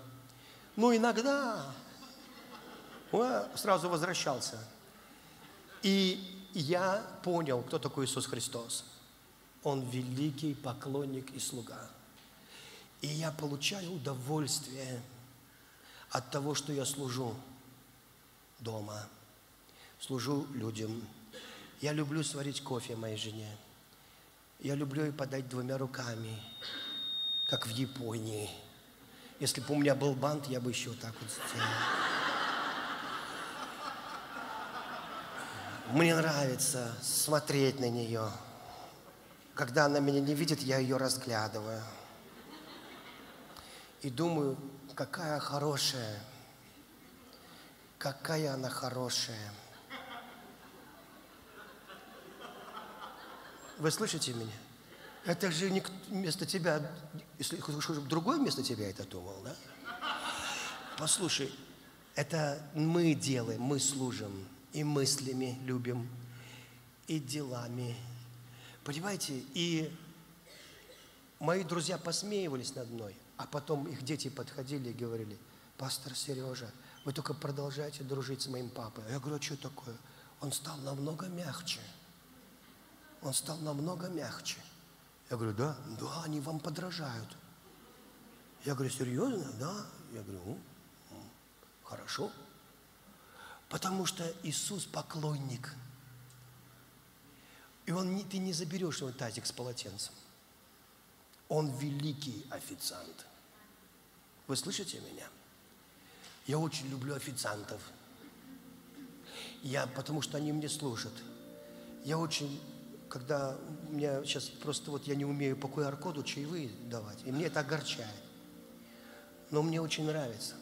Ну, иногда я сразу возвращался. И я понял, кто такой Иисус Христос. Он великий поклонник и слуга. И я получаю удовольствие от того, что я служу дома, служу людям. Я люблю сварить кофе моей жене. Я люблю ей подать двумя руками, как в Японии. Если бы у меня был бант, я бы еще так вот сделал. Мне нравится смотреть на нее. Когда она меня не видит, я ее разглядываю. И думаю, какая хорошая, какая она хорошая. Вы слышите меня? Это же не вместо тебя, если другой вместо тебя это думал, да? Послушай, это мы делаем, мы служим, и мыслями любим, и делами. Понимаете, и мои друзья посмеивались над мной, а потом их дети подходили и говорили, пастор Сережа, вы только продолжайте дружить с моим папой. Я говорю, а что такое? Он стал намного мягче. Он стал намного мягче. Я говорю, да? Да, они вам подражают. Я говорю, серьезно? Да. Я говорю, ну, хорошо. Потому что Иисус поклонник. И он, ты не заберешь его тазик с полотенцем. Он великий официант. Вы слышите меня? Я очень люблю официантов. Я, потому что они мне служат. Я очень, когда у меня сейчас просто вот я не умею по QR-коду чаевые давать, и мне это огорчает. Но мне очень нравится.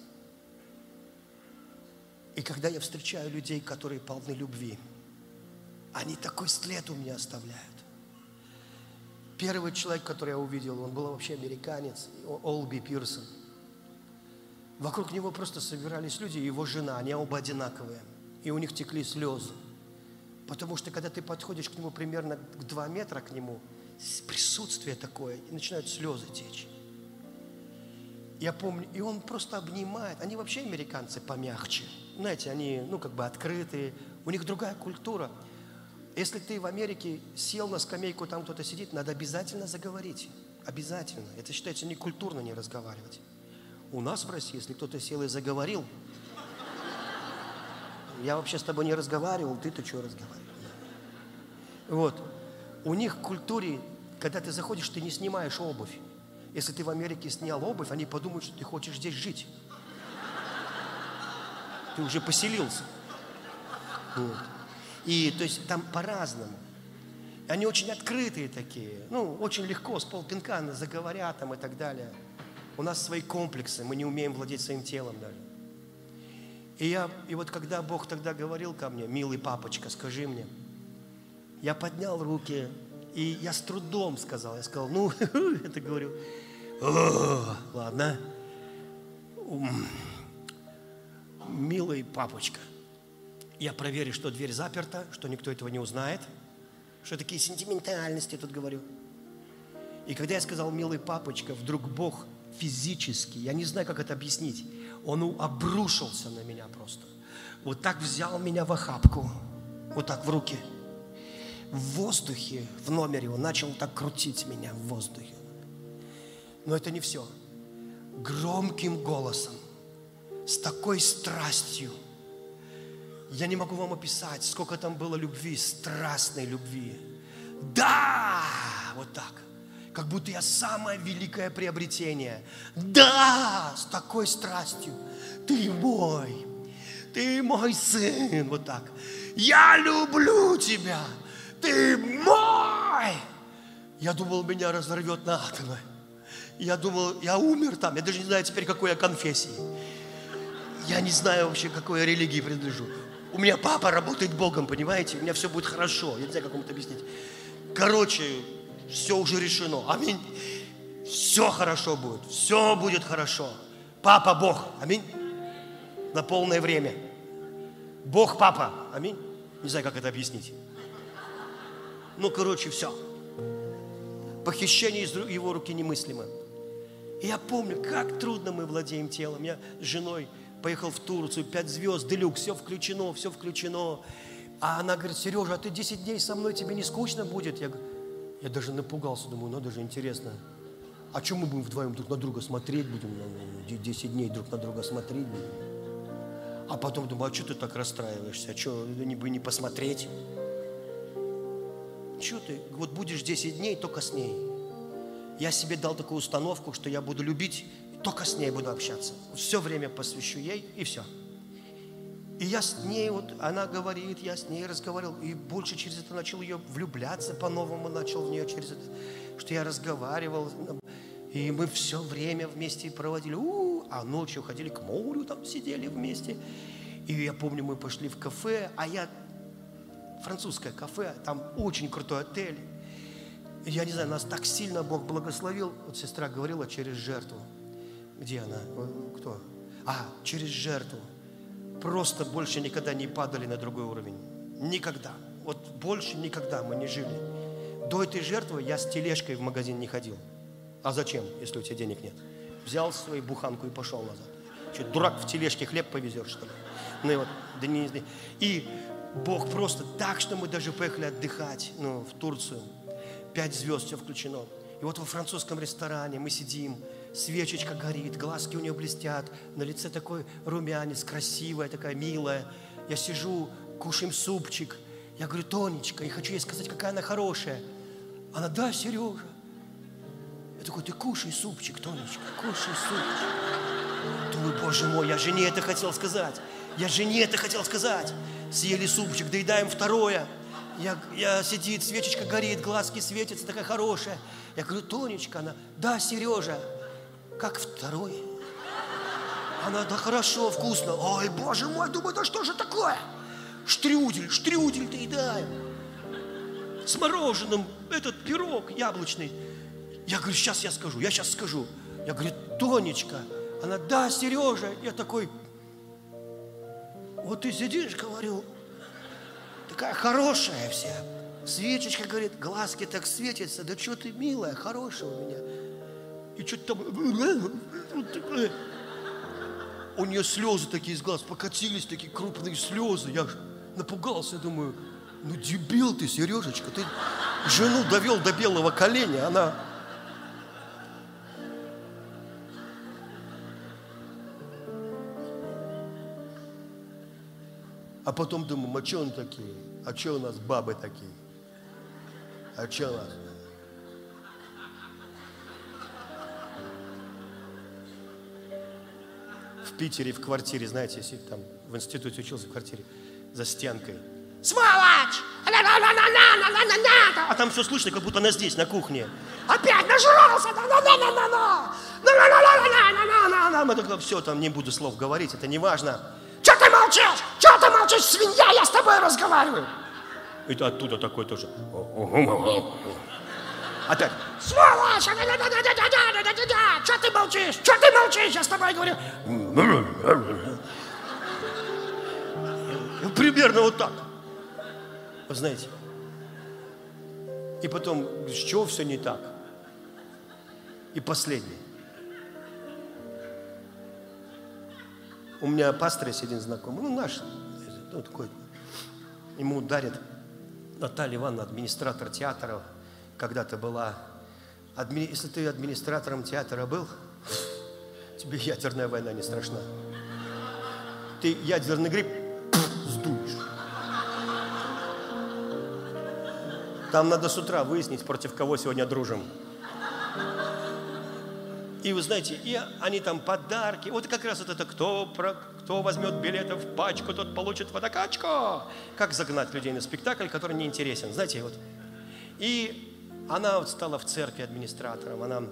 И когда я встречаю людей, которые полны любви, они такой след у меня оставляют. Первый человек, который я увидел, он был вообще американец, Олби Пирсон. Вокруг него просто собирались люди, его жена, они оба одинаковые. И у них текли слезы. Потому что когда ты подходишь к нему примерно к два метра к нему, присутствие такое, и начинают слезы течь. Я помню, и он просто обнимает. Они вообще американцы помягче. Знаете, они, ну, как бы открытые. У них другая культура. Если ты в Америке сел на скамейку, там кто-то сидит, надо обязательно заговорить. Обязательно. Это считается некультурно не разговаривать. У нас в России, если кто-то сел и заговорил, я вообще с тобой не разговаривал, ты-то что разговаривал? Вот. У них в культуре, когда ты заходишь, ты не снимаешь обувь. Если ты в Америке снял обувь, они подумают, что ты хочешь здесь жить. Ты уже поселился. Вот. И то есть там по-разному. Они очень открытые такие. Ну, очень легко, с полпинка заговорят там и так далее. У нас свои комплексы, мы не умеем владеть своим телом даже. И, я, и вот когда Бог тогда говорил ко мне, милый папочка, скажи мне, я поднял руки, и я с трудом сказал, я сказал, ну, это говорю, ладно, милый папочка, я проверю, что дверь заперта, что никто этого не узнает, что такие сентиментальности тут говорю. И когда я сказал, милый папочка, вдруг Бог физически, я не знаю, как это объяснить, Он обрушился на меня просто. Вот так взял меня в охапку, вот так в руки – в воздухе, в номере, он начал так крутить меня в воздухе. Но это не все. Громким голосом, с такой страстью. Я не могу вам описать, сколько там было любви, страстной любви. Да! Вот так. как будто я самое великое приобретение. Да, с такой страстью. Ты мой, ты мой сын. Вот так. Я люблю тебя. Ты мой. Я думал, меня разорвет на атомы. Я думал, я умер там. Я даже не знаю теперь, какой я конфессии. Я не знаю вообще, какой я религии принадлежу. У меня папа работает Богом, понимаете? У меня все будет хорошо. Я не знаю, как вам это объяснить. Короче, все уже решено. Аминь. Все хорошо будет. Все будет хорошо. Папа Бог. Аминь. На полное время. Бог папа. Аминь. Не знаю, как это объяснить. Ну, короче, все. Похищение из его руки немыслимо. И я помню, как трудно мы владеем телом. Я с женой поехал в Турцию, пять звезд, делюкс, все включено, все включено. А она говорит, Сережа, а ты 10 дней со мной, тебе не скучно будет? Я, я даже напугался, думаю, ну даже интересно. А что мы будем вдвоем друг на друга смотреть будем? 10 дней друг на друга смотреть будем. А потом думаю, а что ты так расстраиваешься? А что, не не посмотреть? Что ты? Вот будешь 10 дней только с ней. Я себе дал такую установку, что я буду любить, только с ней буду общаться. Все время посвящу ей, и все. И я с ней, вот она говорит, я с ней разговаривал, и больше через это начал ее влюбляться по-новому, начал в нее через это, что я разговаривал, и мы все время вместе проводили, у-у-у, а ночью ходили к морю, там сидели вместе. И я помню, мы пошли в кафе, а я французское кафе, там очень крутой отель. Я не знаю, нас так сильно Бог благословил. Вот сестра говорила через жертву. Где она? Кто? А, через жертву. Просто больше никогда не падали на другой уровень. Никогда. Вот больше никогда мы не жили. До этой жертвы я с тележкой в магазин не ходил. А зачем, если у тебя денег нет? Взял свою буханку и пошел назад. Что, дурак в тележке хлеб повезешь, что ли? Ну и вот, да не, не. И Бог просто так, что мы даже поехали отдыхать, ну, в Турцию пять звезд, все включено. И вот во французском ресторане мы сидим, свечечка горит, глазки у нее блестят, на лице такой румянец, красивая, такая милая. Я сижу, кушаем супчик. Я говорю, Тонечка, я хочу ей сказать, какая она хорошая. Она, да, Сережа. Я такой, ты кушай супчик, Тонечка, кушай супчик. Думаю, боже мой, я жене это хотел сказать. Я жене это хотел сказать. Съели супчик, доедаем второе. Я, я сидит, свечечка горит, глазки светятся, такая хорошая. Я говорю, Тонечка, она, да, Сережа, как второй. Она, да хорошо, вкусно. Ой, боже мой, думаю, да что же такое? Штрюдель, штрюдель доедаем. С мороженым, этот пирог яблочный. Я говорю, сейчас я скажу, я сейчас скажу. Я говорю, Тонечка. Она, да, Сережа. Я такой, вот ты сидишь, говорю, такая хорошая вся. Свечечка, говорит, глазки так светятся. Да что ты, милая, хорошая у меня. И что-то там... У нее слезы такие из глаз покатились, такие крупные слезы. Я напугался, думаю, ну дебил ты, Сережечка, ты жену довел до белого коленя, она А потом думаю, а что он такие? А что у нас бабы такие? А что у нас? Питере в квартире, знаете, если там в институте учился в квартире, за стенкой. Сволочь! А там все слышно, как будто она здесь, на кухне. Опять нажрался! Мы только все, там не буду слов говорить, это не важно. Что ты молчишь? Что ты молчишь, свинья? Я с тобой разговариваю. Это оттуда такой тоже. Опять. Сволочь! Что ты молчишь? Что ты молчишь? Я с тобой говорю. Примерно вот так. Вы знаете. И потом, с чего все не так? И последнее. У меня пастор есть один знакомый, ну наш, ну такой, ему дарят Наталья Ивановна, администратор театра, когда-то была. Адми... Если ты администратором театра был, тебе ядерная война не страшна. Ты ядерный гриб сдуешь. Там надо с утра выяснить, против кого сегодня дружим. И вы знаете, и они там подарки. Вот как раз вот это, кто, про, кто возьмет билетов в пачку, тот получит водокачку. Как загнать людей на спектакль, который не интересен. Знаете, вот. И она вот стала в церкви администратором. Она,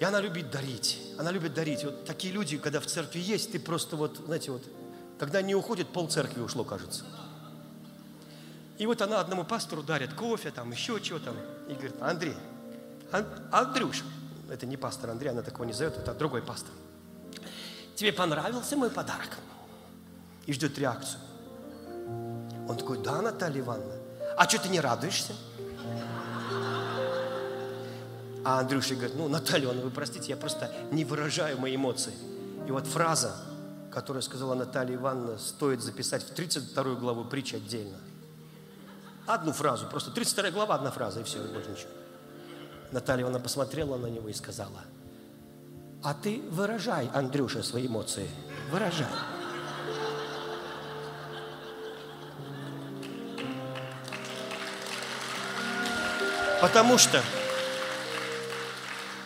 и она любит дарить. Она любит дарить. Вот такие люди, когда в церкви есть, ты просто вот, знаете, вот, когда не уходит, пол церкви ушло, кажется. И вот она одному пастору дарит кофе, там еще чего там. И говорит, Андрей, Ан- Андрюша, это не пастор Андрей, она такого не зовет, это другой пастор. Тебе понравился мой подарок? И ждет реакцию. Он такой, да, Наталья Ивановна. А что ты не радуешься? А Андрюша говорит, ну, Наталья вы простите, я просто не выражаю мои эмоции. И вот фраза, которую сказала Наталья Ивановна, стоит записать в 32 главу притчи отдельно. Одну фразу, просто 32 глава, одна фраза, и все, больше ничего. Наталья Ивановна посмотрела на него и сказала, а ты выражай, Андрюша, свои эмоции. Выражай. Потому что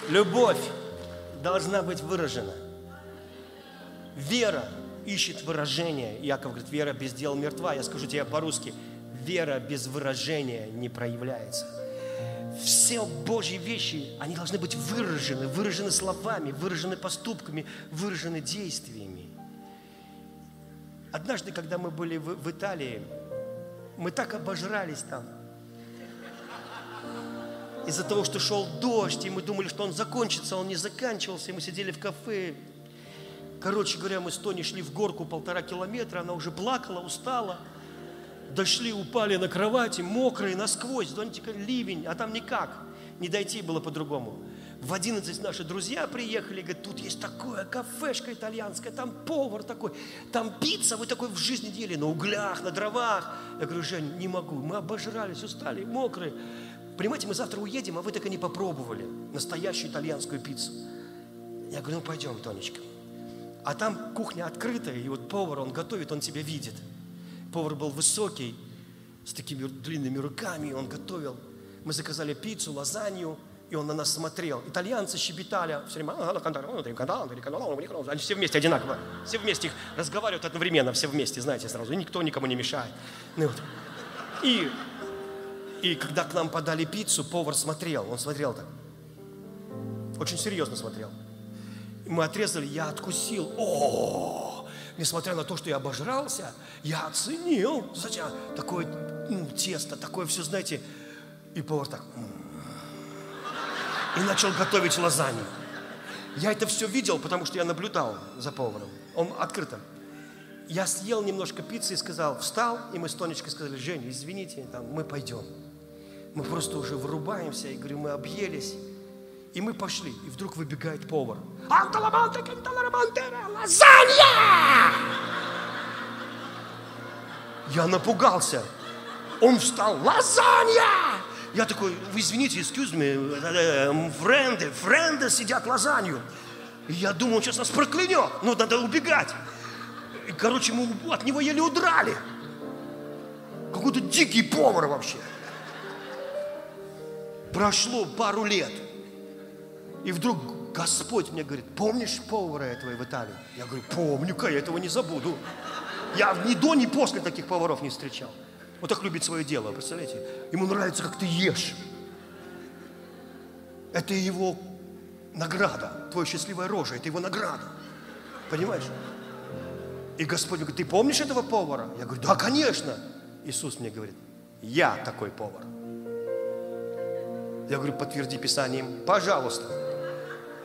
любовь должна быть выражена. Вера ищет выражение. Яков говорит, вера без дел мертва. Я скажу тебе по-русски, вера без выражения не проявляется. Все Божьи вещи, они должны быть выражены, выражены словами, выражены поступками, выражены действиями. Однажды, когда мы были в, в Италии, мы так обожрались там. Из-за того, что шел дождь, и мы думали, что он закончится, он не заканчивался, и мы сидели в кафе. Короче говоря, мы с Тони шли в горку полтора километра, она уже плакала, устала – дошли, упали на кровати, мокрые насквозь, зонтика ливень, а там никак, не дойти было по-другому. В 11 наши друзья приехали, говорят, тут есть такое кафешка итальянская, там повар такой, там пицца, вы такой в жизни ели, на углях, на дровах. Я говорю, Жень, не могу, мы обожрались, устали, мокрые. Понимаете, мы завтра уедем, а вы так и не попробовали настоящую итальянскую пиццу. Я говорю, ну пойдем, Тонечка. А там кухня открытая, и вот повар, он готовит, он тебя видит – Повар был высокий, с такими длинными руками, он готовил. Мы заказали пиццу, лазанью, и он на нас смотрел. Итальянцы щебетали все время. Они все вместе одинаково. Все вместе их разговаривают одновременно, все вместе, знаете, сразу. И никто никому не мешает. Ну, вот. И, и когда к нам подали пиццу, повар смотрел. Он смотрел так. Очень серьезно смотрел. Мы отрезали, я откусил. О, несмотря на то, что я обожрался, я оценил. Кстати, такое ну, тесто, такое все, знаете, и повар так. И начал готовить лазанью. Я это все видел, потому что я наблюдал за поваром. Он открыто. Я съел немножко пиццы и сказал, встал, и мы с Тонечкой сказали, Женя, извините, там, мы пойдем. Мы просто уже вырубаемся, и говорю, мы объелись. И мы пошли, и вдруг выбегает повар. Лазанья! Я напугался. Он встал, лазанья! Я такой, вы извините, excuse me, френды, френды сидят лазанью. И я думал, он сейчас нас проклянет, ну надо убегать. И, короче, мы от него еле удрали. Какой-то дикий повар вообще. Прошло пару лет – и вдруг Господь мне говорит, помнишь повара этого в Италии? Я говорю, помню-ка, я этого не забуду. Я ни до, ни после таких поваров не встречал. Вот так любит свое дело, представляете? Ему нравится, как ты ешь. Это его награда, твоя счастливая рожа, это его награда. Понимаешь? И Господь говорит, ты помнишь этого повара? Я говорю, да, конечно. Иисус мне говорит, я такой повар. Я говорю, подтверди Писанием, пожалуйста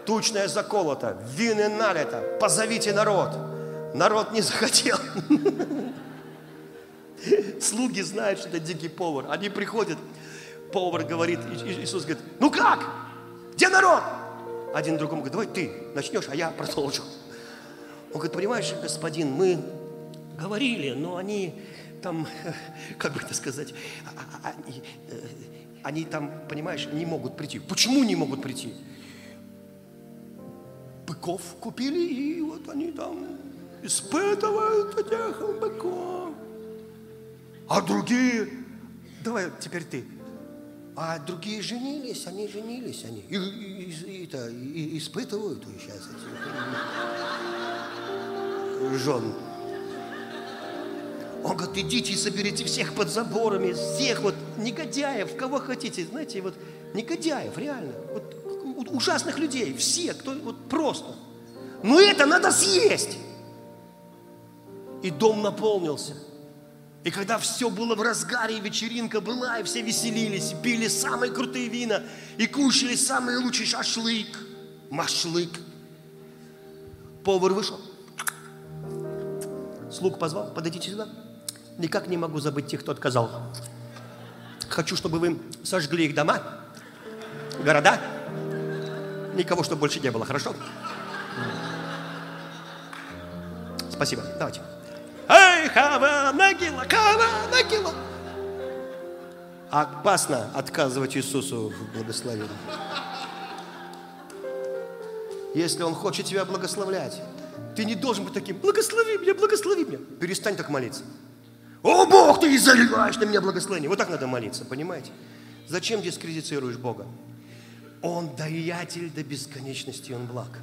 тучное заколото, вины налито, позовите народ. Народ не захотел. Слуги знают, что это дикий повар. Они приходят, повар говорит, Иисус говорит, ну как? Где народ? Один другому говорит, давай ты начнешь, а я продолжу. Он говорит, понимаешь, господин, мы говорили, но они там, как бы это сказать, а, а, они, там, понимаешь, не могут прийти. Почему не могут прийти? быков купили, и вот они там испытывают этих быков. А другие, давай теперь ты, А другие женились, они женились, они и, и, и, это, и испытывают сейчас эти жен. Он говорит, идите и соберите всех под заборами, всех вот негодяев, кого хотите, знаете, вот негодяев, реально, вот ужасных людей, все, кто вот просто. Но это надо съесть. И дом наполнился. И когда все было в разгаре, и вечеринка была, и все веселились, пили самые крутые вина, и кушали самый лучший шашлык, машлык. Повар вышел, слуг позвал, подойдите сюда. Никак не могу забыть тех, кто отказал. Хочу, чтобы вы сожгли их дома, города. Никого, чтобы больше не было, хорошо? Спасибо. Давайте. Эй, хава, нагила, хава, нагила. Опасно отказывать Иисусу в благословении. Если Он хочет тебя благословлять, ты не должен быть таким, благослови меня, благослови меня. Перестань так молиться. О, Бог, ты изливаешь на меня благословение. Вот так надо молиться, понимаете? Зачем дискредитируешь Бога? Он даятель до бесконечности, Он благ.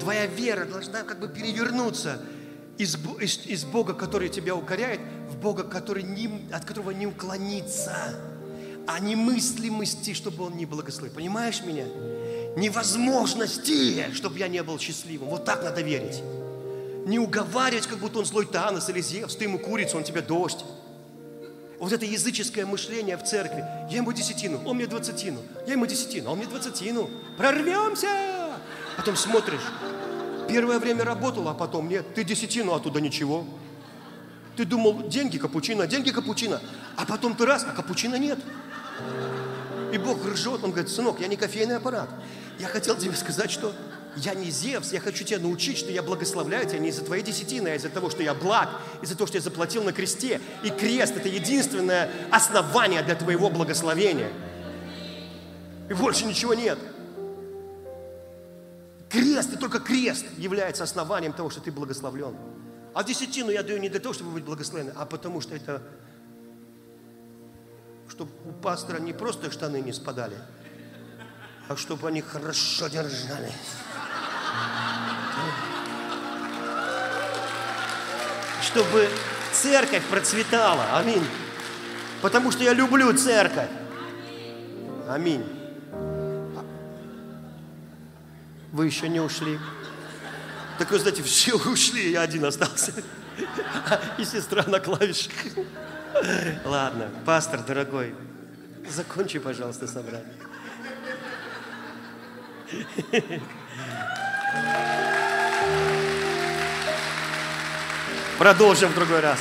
Твоя вера должна как бы перевернуться из, из, из Бога, который тебя укоряет, в Бога, который не, от которого не уклониться, а немыслимости, чтобы Он не благословил. Понимаешь меня? Невозможности, чтобы я не был счастливым. Вот так надо верить. Не уговаривать, как будто он злой Танос или Зевс, ты ему курица, он тебе дождь. Вот это языческое мышление в церкви. Я ему десятину, он мне двадцатину. Я ему десятину, он мне двадцатину. Прорвемся! Потом смотришь, Первое время работал, а потом нет. Ты десятину, оттуда ничего. Ты думал, деньги капучино, деньги капучино. А потом ты раз, а капучино нет. И Бог ржет, он говорит, сынок, я не кофейный аппарат. Я хотел тебе сказать, что я не Зевс, я хочу тебя научить, что я благословляю тебя не из-за твоей десятины, а из-за того, что я благ, из-за того, что я заплатил на кресте. И крест – это единственное основание для твоего благословения. И больше ничего нет. Крест, и только крест является основанием того, что ты благословлен. А десятину я даю не для того, чтобы быть благословенным, а потому что это, чтобы у пастора не просто штаны не спадали, а чтобы они хорошо держали. Чтобы церковь процветала. Аминь. Потому что я люблю церковь. Аминь. Вы еще не ушли. Так вы знаете, все ушли, я один остался. И сестра на клавишах. Ладно, пастор дорогой, закончи, пожалуйста, собрание. Продолжим в другой раз.